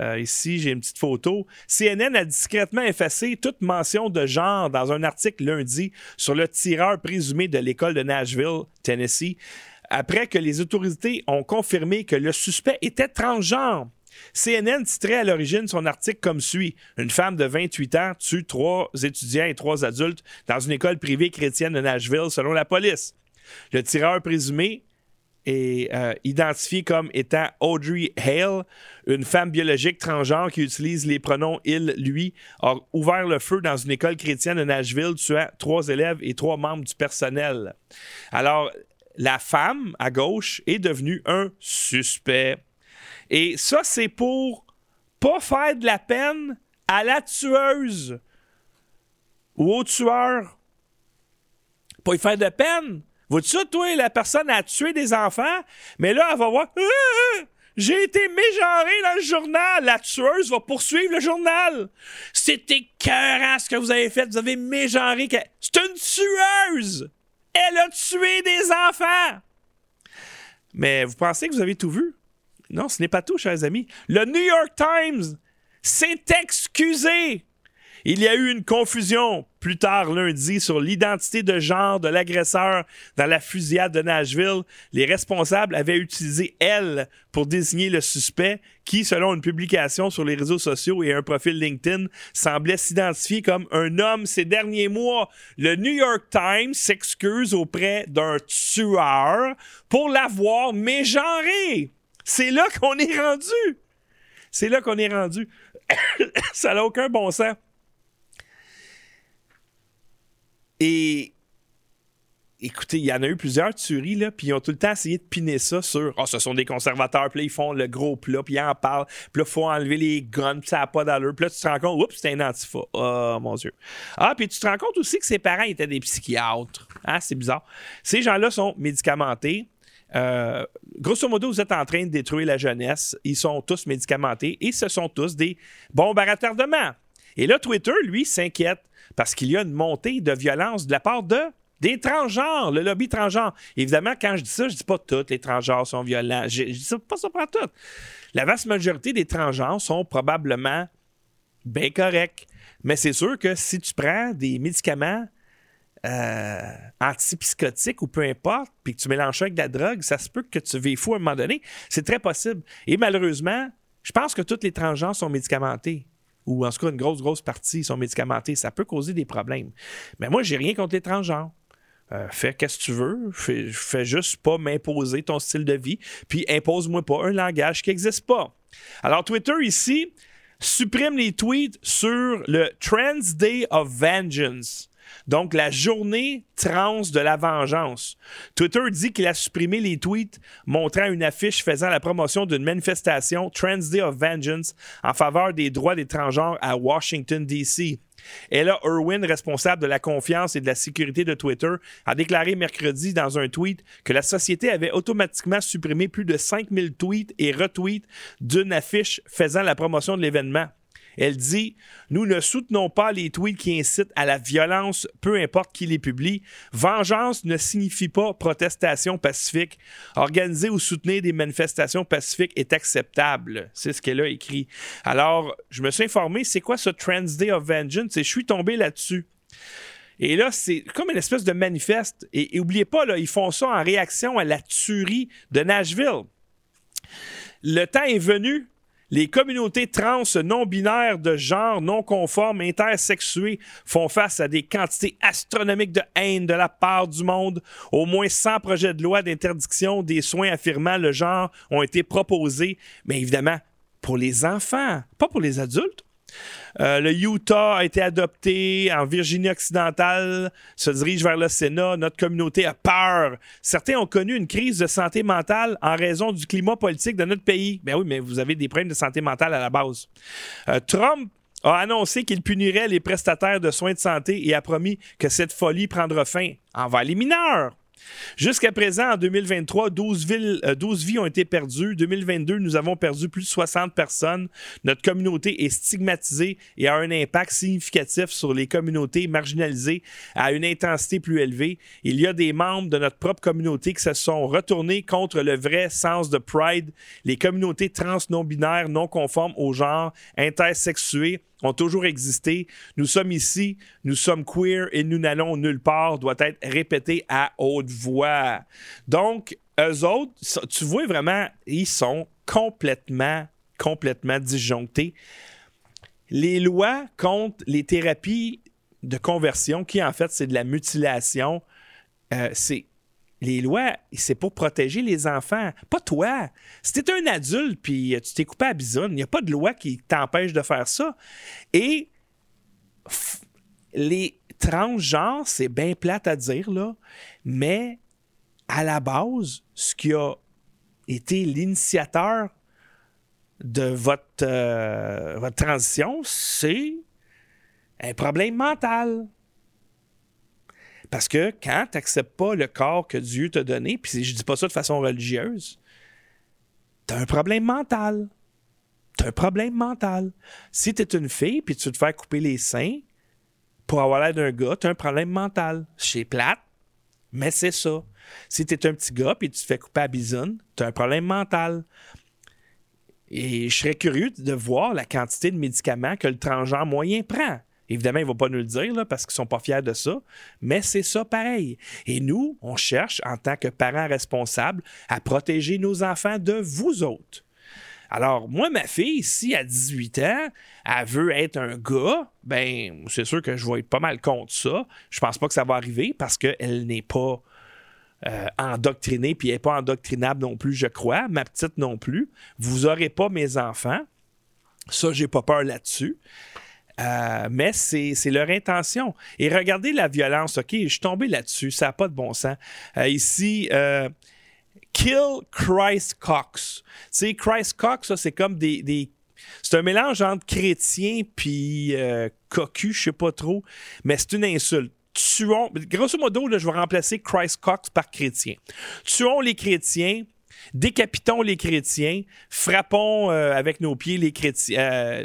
Euh, ici, j'ai une petite photo. CNN a discrètement effacé toute mention de genre dans un article lundi sur le tireur présumé de l'école de Nashville, Tennessee, après que les autorités ont confirmé que le suspect était transgenre. CNN titrait à l'origine son article comme suit Une femme de 28 ans tue trois étudiants et trois adultes dans une école privée chrétienne de Nashville, selon la police. Le tireur présumé est euh, comme étant Audrey Hale, une femme biologique transgenre qui utilise les pronoms il, lui, a ouvert le feu dans une école chrétienne de Nashville, tuant trois élèves et trois membres du personnel. Alors, la femme à gauche est devenue un suspect. Et ça, c'est pour pas faire de la peine à la tueuse ou au tueur. Pas y faire de peine. Vois-tu ça, toi, la personne a tué des enfants, mais là, elle va voir. Ah, ah, j'ai été mégenré dans le journal. La tueuse va poursuivre le journal. C'est écœurant ce que vous avez fait. Vous avez mégenré. C'est une tueuse. Elle a tué des enfants. Mais vous pensez que vous avez tout vu? Non, ce n'est pas tout, chers amis. Le New York Times s'est excusé. Il y a eu une confusion plus tard lundi sur l'identité de genre de l'agresseur dans la fusillade de Nashville. Les responsables avaient utilisé elle pour désigner le suspect qui, selon une publication sur les réseaux sociaux et un profil LinkedIn, semblait s'identifier comme un homme ces derniers mois. Le New York Times s'excuse auprès d'un tueur pour l'avoir mégenré. C'est là qu'on est rendu. C'est là qu'on est rendu. Ça n'a aucun bon sens. Et écoutez, il y en a eu plusieurs tueries, là, puis ils ont tout le temps essayé de piner ça sur oh, ce sont des conservateurs, puis là, ils font le gros plat, puis ils en parlent, puis là, il faut enlever les guns, puis ça n'a pas d'allure, puis là, tu te rends compte, oups, c'était un antifa. Oh mon Dieu. Ah, puis tu te rends compte aussi que ses parents étaient des psychiatres. Ah, c'est bizarre. Ces gens-là sont médicamentés. Euh, grosso modo, vous êtes en train de détruire la jeunesse. Ils sont tous médicamentés et ce sont tous des bombes à retardement. Et là, Twitter, lui, s'inquiète parce qu'il y a une montée de violence de la part de des transgenres, le lobby transgenre. Évidemment, quand je dis ça, je dis pas toutes les transgenres sont violents. Je, je dis pas ça pour tout. La vaste majorité des transgenres sont probablement bien corrects. Mais c'est sûr que si tu prends des médicaments euh, antipsychotiques ou peu importe, puis que tu mélanges avec de la drogue, ça se peut que tu veuilles fou à un moment donné. C'est très possible. Et malheureusement, je pense que toutes les transgenres sont médicamentés ou en tout cas une grosse, grosse partie sont médicamentés, ça peut causer des problèmes. Mais moi, j'ai rien contre les transgenres. Euh, fais qu'est-ce que tu veux. Fais, fais juste pas m'imposer ton style de vie. Puis impose-moi pas un langage qui n'existe pas. Alors, Twitter ici supprime les tweets sur le Trans Day of Vengeance. Donc, la journée trans de la vengeance. Twitter dit qu'il a supprimé les tweets montrant une affiche faisant la promotion d'une manifestation Trans Day of Vengeance en faveur des droits des transgenres à Washington, D.C. Ella Irwin, responsable de la confiance et de la sécurité de Twitter, a déclaré mercredi dans un tweet que la société avait automatiquement supprimé plus de 5000 tweets et retweets d'une affiche faisant la promotion de l'événement. Elle dit Nous ne soutenons pas les tweets qui incitent à la violence, peu importe qui les publie. Vengeance ne signifie pas protestation pacifique. Organiser ou soutenir des manifestations pacifiques est acceptable. C'est ce qu'elle a écrit. Alors, je me suis informé c'est quoi ce Trans Day of Vengeance? Et je suis tombé là-dessus. Et là, c'est comme une espèce de manifeste. Et, n'oubliez pas, là, ils font ça en réaction à la tuerie de Nashville. Le temps est venu les communautés trans non-binaires de genre non conformes intersexuées font face à des quantités astronomiques de haine de la part du monde. Au moins 100 projets de loi d'interdiction des soins affirmant le genre ont été proposés, mais évidemment pour les enfants, pas pour les adultes. Euh, le Utah a été adopté en Virginie occidentale, se dirige vers le Sénat. Notre communauté a peur. Certains ont connu une crise de santé mentale en raison du climat politique de notre pays. Ben oui, mais vous avez des problèmes de santé mentale à la base. Euh, Trump a annoncé qu'il punirait les prestataires de soins de santé et a promis que cette folie prendra fin envers les mineurs. Jusqu'à présent, en 2023, 12, villes, 12 euh, vies ont été perdues. 2022, nous avons perdu plus de 60 personnes. Notre communauté est stigmatisée et a un impact significatif sur les communautés marginalisées à une intensité plus élevée. Il y a des membres de notre propre communauté qui se sont retournés contre le vrai sens de Pride. Les communautés trans non-binaires, non conformes au genre, intersexuées, ont toujours existé. Nous sommes ici, nous sommes queer et nous n'allons nulle part, doit être répété à haute voix. Donc, eux autres, tu vois vraiment, ils sont complètement, complètement disjonctés. Les lois contre les thérapies de conversion, qui en fait c'est de la mutilation, euh, c'est les lois, c'est pour protéger les enfants, pas toi. Si tu un adulte puis tu t'es coupé à bisoune, il n'y a pas de loi qui t'empêche de faire ça. Et les transgenres, c'est bien plate à dire, mais à la base, ce qui a été l'initiateur de votre, euh, votre transition, c'est un problème mental. Parce que quand tu n'acceptes pas le corps que Dieu t'a donné, puis je dis pas ça de façon religieuse, tu as un problème mental. Tu as un problème mental. Si tu es une fille puis tu te fais couper les seins pour avoir l'air d'un gars, tu as un problème mental. C'est plate, mais c'est ça. Si tu es un petit gars puis tu te fais couper à bisonne, tu as un problème mental. Et je serais curieux de voir la quantité de médicaments que le transgenre moyen prend. Évidemment, ils ne vont pas nous le dire là, parce qu'ils ne sont pas fiers de ça, mais c'est ça pareil. Et nous, on cherche, en tant que parents responsables, à protéger nos enfants de vous autres. Alors, moi, ma fille, si à 18 ans, elle veut être un gars, ben, c'est sûr que je vais être pas mal contre ça. Je pense pas que ça va arriver parce qu'elle n'est pas euh, endoctrinée, puis elle n'est pas endoctrinable non plus, je crois. Ma petite non plus. Vous n'aurez pas mes enfants. Ça, j'ai pas peur là-dessus. Euh, mais c'est leur intention. Et regardez la violence, OK? Je suis tombé là-dessus, ça n'a pas de bon sens. Euh, ici, euh, Kill Christ Cox. Tu sais, Christ Cox, c'est comme des, c'est un mélange entre chrétien puis cocu, je sais pas trop, mais c'est une insulte. Tuons, grosso modo, là, je vais remplacer Christ Cox par chrétien. Tuons les chrétiens, décapitons les chrétiens, frappons avec nos pieds les chrétiens,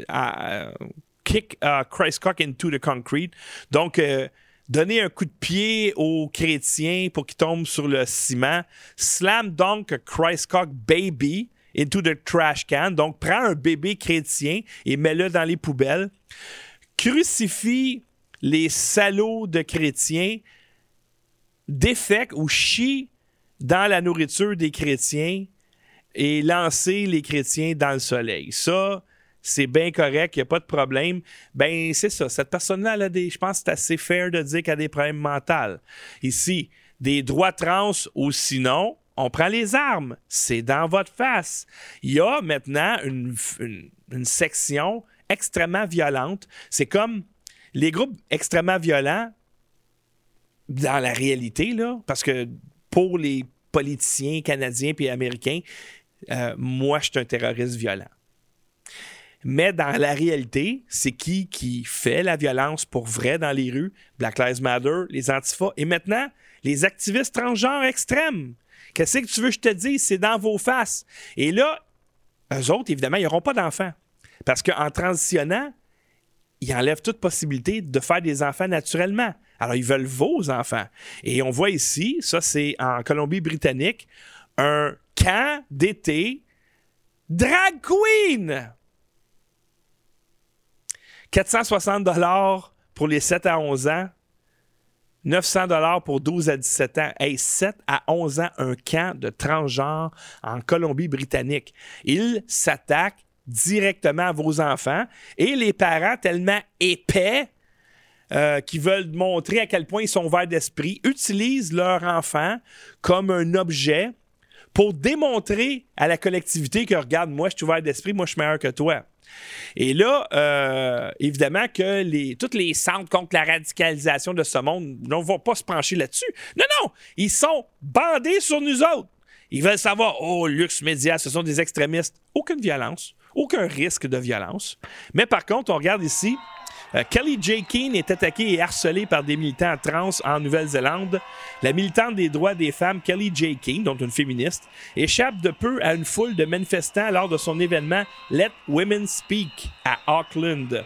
kick uh, Christ Cock into the concrete. Donc, euh, donner un coup de pied aux chrétiens pour qu'ils tombent sur le ciment. Slam donc Christ Cock baby into the trash can. Donc, prends un bébé chrétien et mets-le dans les poubelles. Crucifie les salauds de chrétiens. Défecte ou chie dans la nourriture des chrétiens et lancer les chrétiens dans le soleil. Ça, c'est bien correct, il n'y a pas de problème. Ben, c'est ça. Cette personne-là, elle a des. Je pense que c'est assez fair de dire qu'elle a des problèmes mentaux. Ici, des droits trans ou sinon, on prend les armes. C'est dans votre face. Il y a maintenant une, section extrêmement violente. C'est comme les groupes extrêmement violents dans la réalité, là, parce que pour les politiciens canadiens et américains, euh, moi, je suis un terroriste violent. Mais dans la réalité, c'est qui qui fait la violence pour vrai dans les rues? Black Lives Matter, les antifas et maintenant, les activistes transgenres extrêmes. Qu'est-ce que tu veux que je te dise? C'est dans vos faces. Et là, eux autres, évidemment, ils n'auront pas d'enfants. Parce qu'en transitionnant, ils enlèvent toute possibilité de faire des enfants naturellement. Alors, ils veulent vos enfants. Et on voit ici, ça c'est en Colombie-Britannique, un camp d'été drag queen. 460 dollars pour les 7 à 11 ans. 900 dollars pour 12 à 17 ans. Hey, 7 à 11 ans, un camp de transgenre en Colombie-Britannique. Ils s'attaquent directement à vos enfants et les parents tellement épais euh, qui veulent montrer à quel point ils sont ouverts d'esprit utilisent leur enfant comme un objet pour démontrer à la collectivité que regarde, moi je suis ouvert d'esprit, moi je suis meilleur que toi. Et là, euh, évidemment que les, toutes les centres contre la radicalisation de ce monde ne vont pas se pencher là-dessus. Non, non, ils sont bandés sur nous autres. Ils veulent savoir, oh, Luxe Média, ce sont des extrémistes. Aucune violence, aucun risque de violence. Mais par contre, on regarde ici, euh, Kelly J. Keane est attaquée et harcelée par des militants trans en Nouvelle-Zélande. La militante des droits des femmes, Kelly J. Keane, donc une féministe, échappe de peu à une foule de manifestants lors de son événement Let Women Speak à Auckland.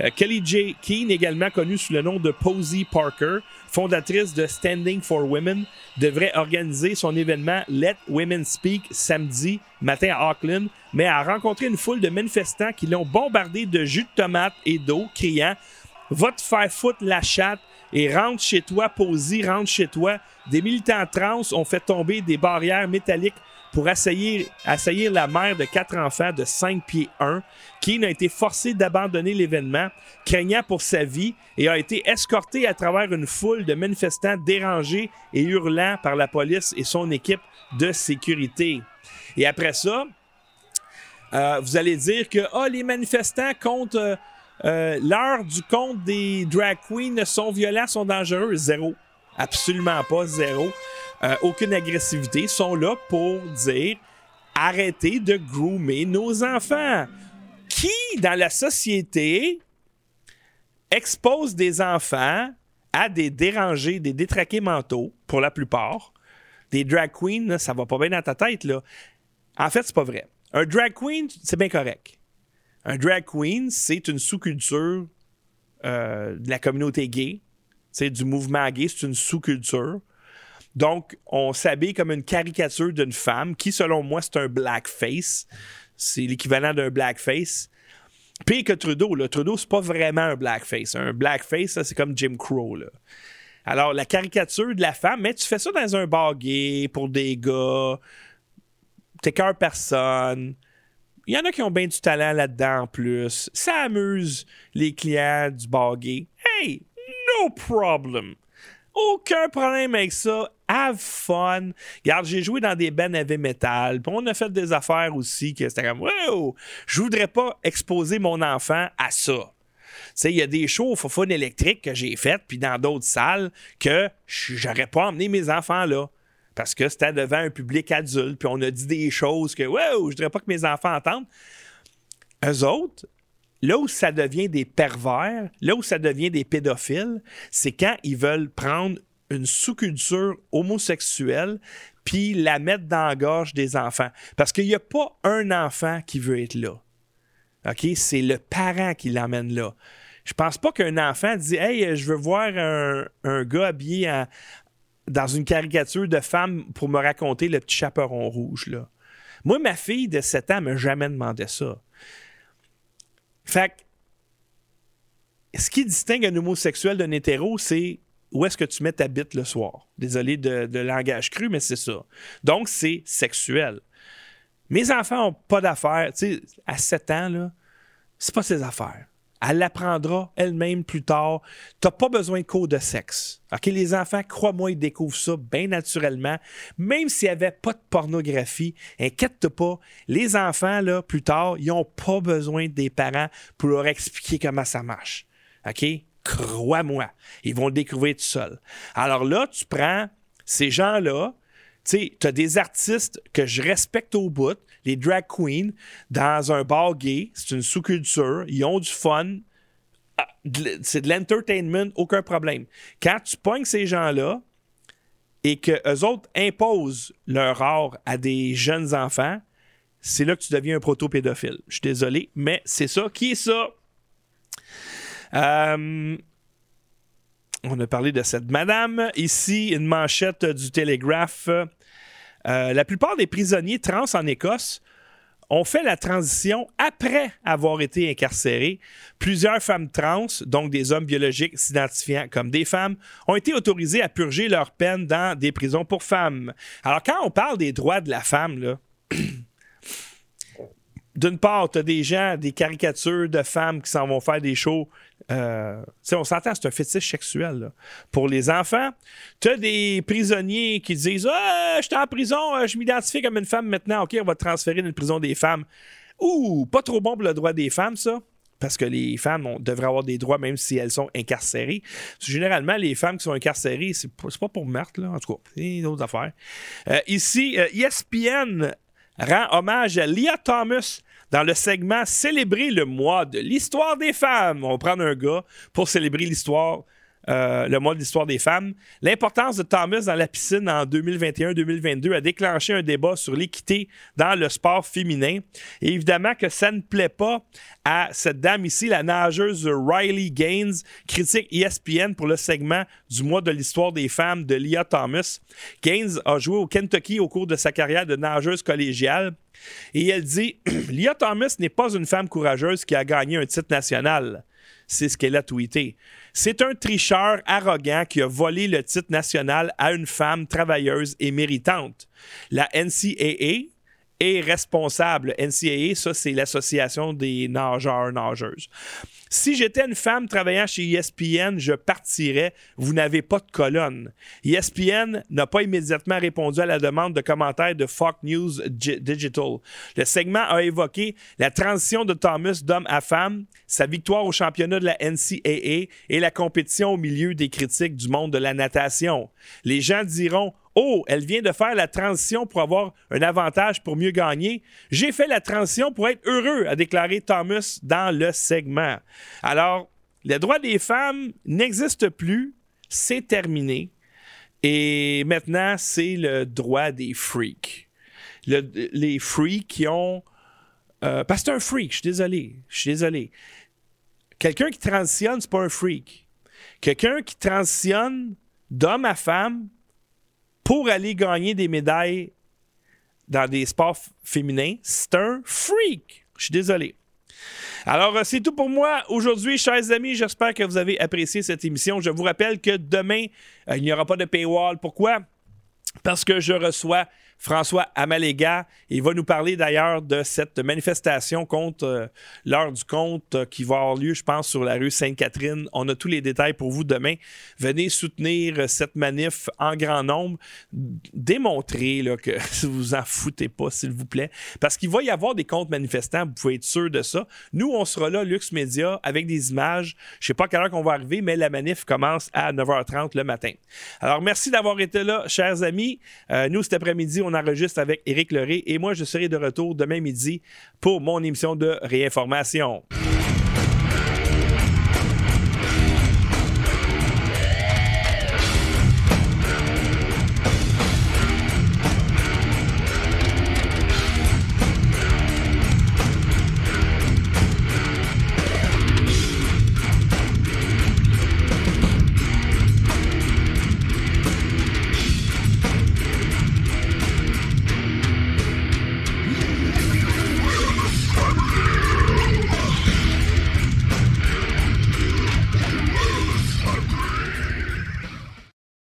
Euh, Kelly J. Keane, également connue sous le nom de Posey Parker, fondatrice de Standing for Women, devrait organiser son événement Let Women Speak samedi matin à Auckland, mais a rencontré une foule de manifestants qui l'ont bombardé de jus de tomate et d'eau, criant Va te faire la chatte et rentre chez toi, Posey, rentre chez toi. Des militants trans ont fait tomber des barrières métalliques pour assaillir, assaillir la mère de quatre enfants de 5 pieds 1, qui a été forcée d'abandonner l'événement, craignant pour sa vie, et a été escortée à travers une foule de manifestants dérangés et hurlant par la police et son équipe de sécurité. Et après ça, euh, vous allez dire que oh, les manifestants contre euh, euh, l'heure du compte des drag queens sont violents, sont dangereux. Zéro. Absolument pas zéro. Euh, aucune agressivité, sont là pour dire arrêtez de groomer nos enfants. Qui, dans la société, expose des enfants à des dérangés, des détraqués mentaux, pour la plupart? Des drag queens, ça va pas bien dans ta tête, là. En fait, c'est pas vrai. Un drag queen, c'est bien correct. Un drag queen, c'est une sous-culture euh, de la communauté gay. C'est du mouvement gay, c'est une sous-culture. Donc, on s'habille comme une caricature d'une femme qui, selon moi, c'est un blackface. C'est l'équivalent d'un blackface. Pire que Trudeau, là. Trudeau, c'est pas vraiment un blackface. Un blackface, ça, c'est comme Jim Crow. Alors, la caricature de la femme, mais tu fais ça dans un bar gay pour des gars, t'écœures personne. Il y en a qui ont bien du talent là-dedans en plus. Ça amuse les clients du bar gay. Hey, no problem. Aucun problème avec ça. Have fun. Regarde, j'ai joué dans des bands heavy metal. Puis on a fait des affaires aussi que c'était comme, wow, je voudrais pas exposer mon enfant à ça. Il y a des shows fun électrique que j'ai faites, puis dans d'autres salles, que j'aurais pas emmené mes enfants là. Parce que c'était devant un public adulte, puis on a dit des choses que, wow, je voudrais pas que mes enfants entendent. Eux autres, là où ça devient des pervers, là où ça devient des pédophiles, c'est quand ils veulent prendre une sous-culture homosexuelle puis la mettre dans la gorge des enfants. Parce qu'il n'y a pas un enfant qui veut être là. OK? C'est le parent qui l'emmène là. Je pense pas qu'un enfant dit Hey, je veux voir un, gars habillé dans une caricature de femme pour me raconter le petit chaperon rouge. Là. Moi, ma fille de 7 ans m'a jamais demandé ça. Fait que, ce qui distingue un homosexuel d'un hétéro, c'est où est-ce que tu mets ta bite le soir? Désolé de, langage cru, mais c'est ça. Donc, c'est sexuel. Mes enfants n'ont pas d'affaires. Tu sais, à 7 ans, là, c'est pas ses affaires. Elle l'apprendra elle-même plus tard. Tu n'as pas besoin de cours de sexe. OK, les enfants, crois-moi, ils découvrent ça bien naturellement. Même s'il n'y avait pas de pornographie, inquiète-toi pas. Les enfants, là, plus tard, ils n'ont pas besoin des parents pour leur expliquer comment ça marche. OK? Crois-moi, ils vont le découvrir tout seuls. Alors là, tu prends ces gens-là, tu sais, as des artistes que je respecte au bout, les drag queens, dans un bar gay, c'est une sous-culture, ils ont du fun, ah, c'est de l'entertainment, aucun problème. Quand tu pognes ces gens-là et que eux autres imposent leur art à des jeunes enfants, c'est là que tu deviens un proto-pédophile. Je suis désolé, mais c'est ça. Qui est ça? Euh, on a parlé de cette madame. Ici, une manchette du Télégraphe. Euh, la plupart des prisonniers trans en Écosse ont fait la transition après avoir été incarcérés. Plusieurs femmes trans, donc des hommes biologiques s'identifiant comme des femmes, ont été autorisées à purger leur peine dans des prisons pour femmes. Alors, quand on parle des droits de la femme, là, d'une part, tu as des gens, des caricatures de femmes qui s'en vont faire des shows. Euh, on s'entend, c'est un fétiche sexuel. Pour les enfants, tu as des prisonniers qui disent Ah, je suis en prison, euh, je m'identifie comme une femme maintenant. OK, on va te transférer dans une prison des femmes. Ouh, pas trop bon pour le droit des femmes, ça parce que les femmes devraient avoir des droits même si elles sont incarcérées. Généralement, les femmes qui sont incarcérées, c'est pas, pour meurtre, là, en tout cas. C'est une autre affaire. Euh, ici, ESPN rend hommage à Leah Thomas, dans le segment Célébrer le mois de l'histoire des femmes. On va prendre un gars pour célébrer l'histoire. Euh, le mois de l'histoire des femmes. L'importance de Thomas dans la piscine en 2021-2022 a déclenché un débat sur l'équité dans le sport féminin. Et évidemment que ça ne plaît pas à cette dame ici, la nageuse Riley Gaines, critique ESPN pour le segment du mois de l'histoire des femmes de Leah Thomas. Gaines a joué au Kentucky au cours de sa carrière de nageuse collégiale. Et elle dit Lia Thomas n'est pas une femme courageuse qui a gagné un titre national. C'est ce qu'elle a tweeté. C'est un tricheur arrogant qui a volé le titre national à une femme travailleuse et méritante. La NCAA, est responsable. NCAA, ça, c'est l'Association des nageurs-nageuses. Si j'étais une femme travaillant chez ESPN, je partirais. Vous n'avez pas de colonne. ESPN n'a pas immédiatement répondu à la demande de commentaires de Fox News Digital. Le segment a évoqué la transition de Thomas d'homme à femme, sa victoire au championnat de la NCAA et la compétition au milieu des critiques du monde de la natation. Les gens diront Oh, elle vient de faire la transition pour avoir un avantage pour mieux gagner. J'ai fait la transition pour être heureux, a déclaré Thomas dans le segment. Alors, les droits des femmes n'existent plus, c'est terminé. Et maintenant, c'est le droit des freaks. les freaks qui ont. Euh, parce que c'est un freak, je suis désolé. Je suis désolé. Quelqu'un qui transitionne, c'est pas un freak. Quelqu'un qui transitionne d'homme à femme, pour aller gagner des médailles dans des sports féminins, c'est un freak. Je suis désolé. Alors, euh, c'est tout pour moi aujourd'hui, chers amis. J'espère que vous avez apprécié cette émission. Je vous rappelle que demain, euh, il n'y aura pas de paywall. Pourquoi? Parce que je reçois François Amalega. Il va nous parler d'ailleurs de cette manifestation contre euh, l'heure du compte euh, qui va avoir lieu, je pense, sur la rue Sainte-Catherine. On a tous les détails pour vous demain. Venez soutenir euh, cette manif en grand nombre. Démontrez là, que vous en foutez pas, s'il vous plaît. Parce qu'il va y avoir des comptes manifestants, vous pouvez être sûr de ça. Nous, on sera là, Lux Media, avec des images. Je sais pas à quelle heure qu'on va arriver, mais la manif commence à 9h30 le matin. Alors, merci d'avoir été là, chers amis. nous, cet après-midi, on enregistre avec Éric Leray et moi, je serai de retour demain midi pour mon émission de réinformation.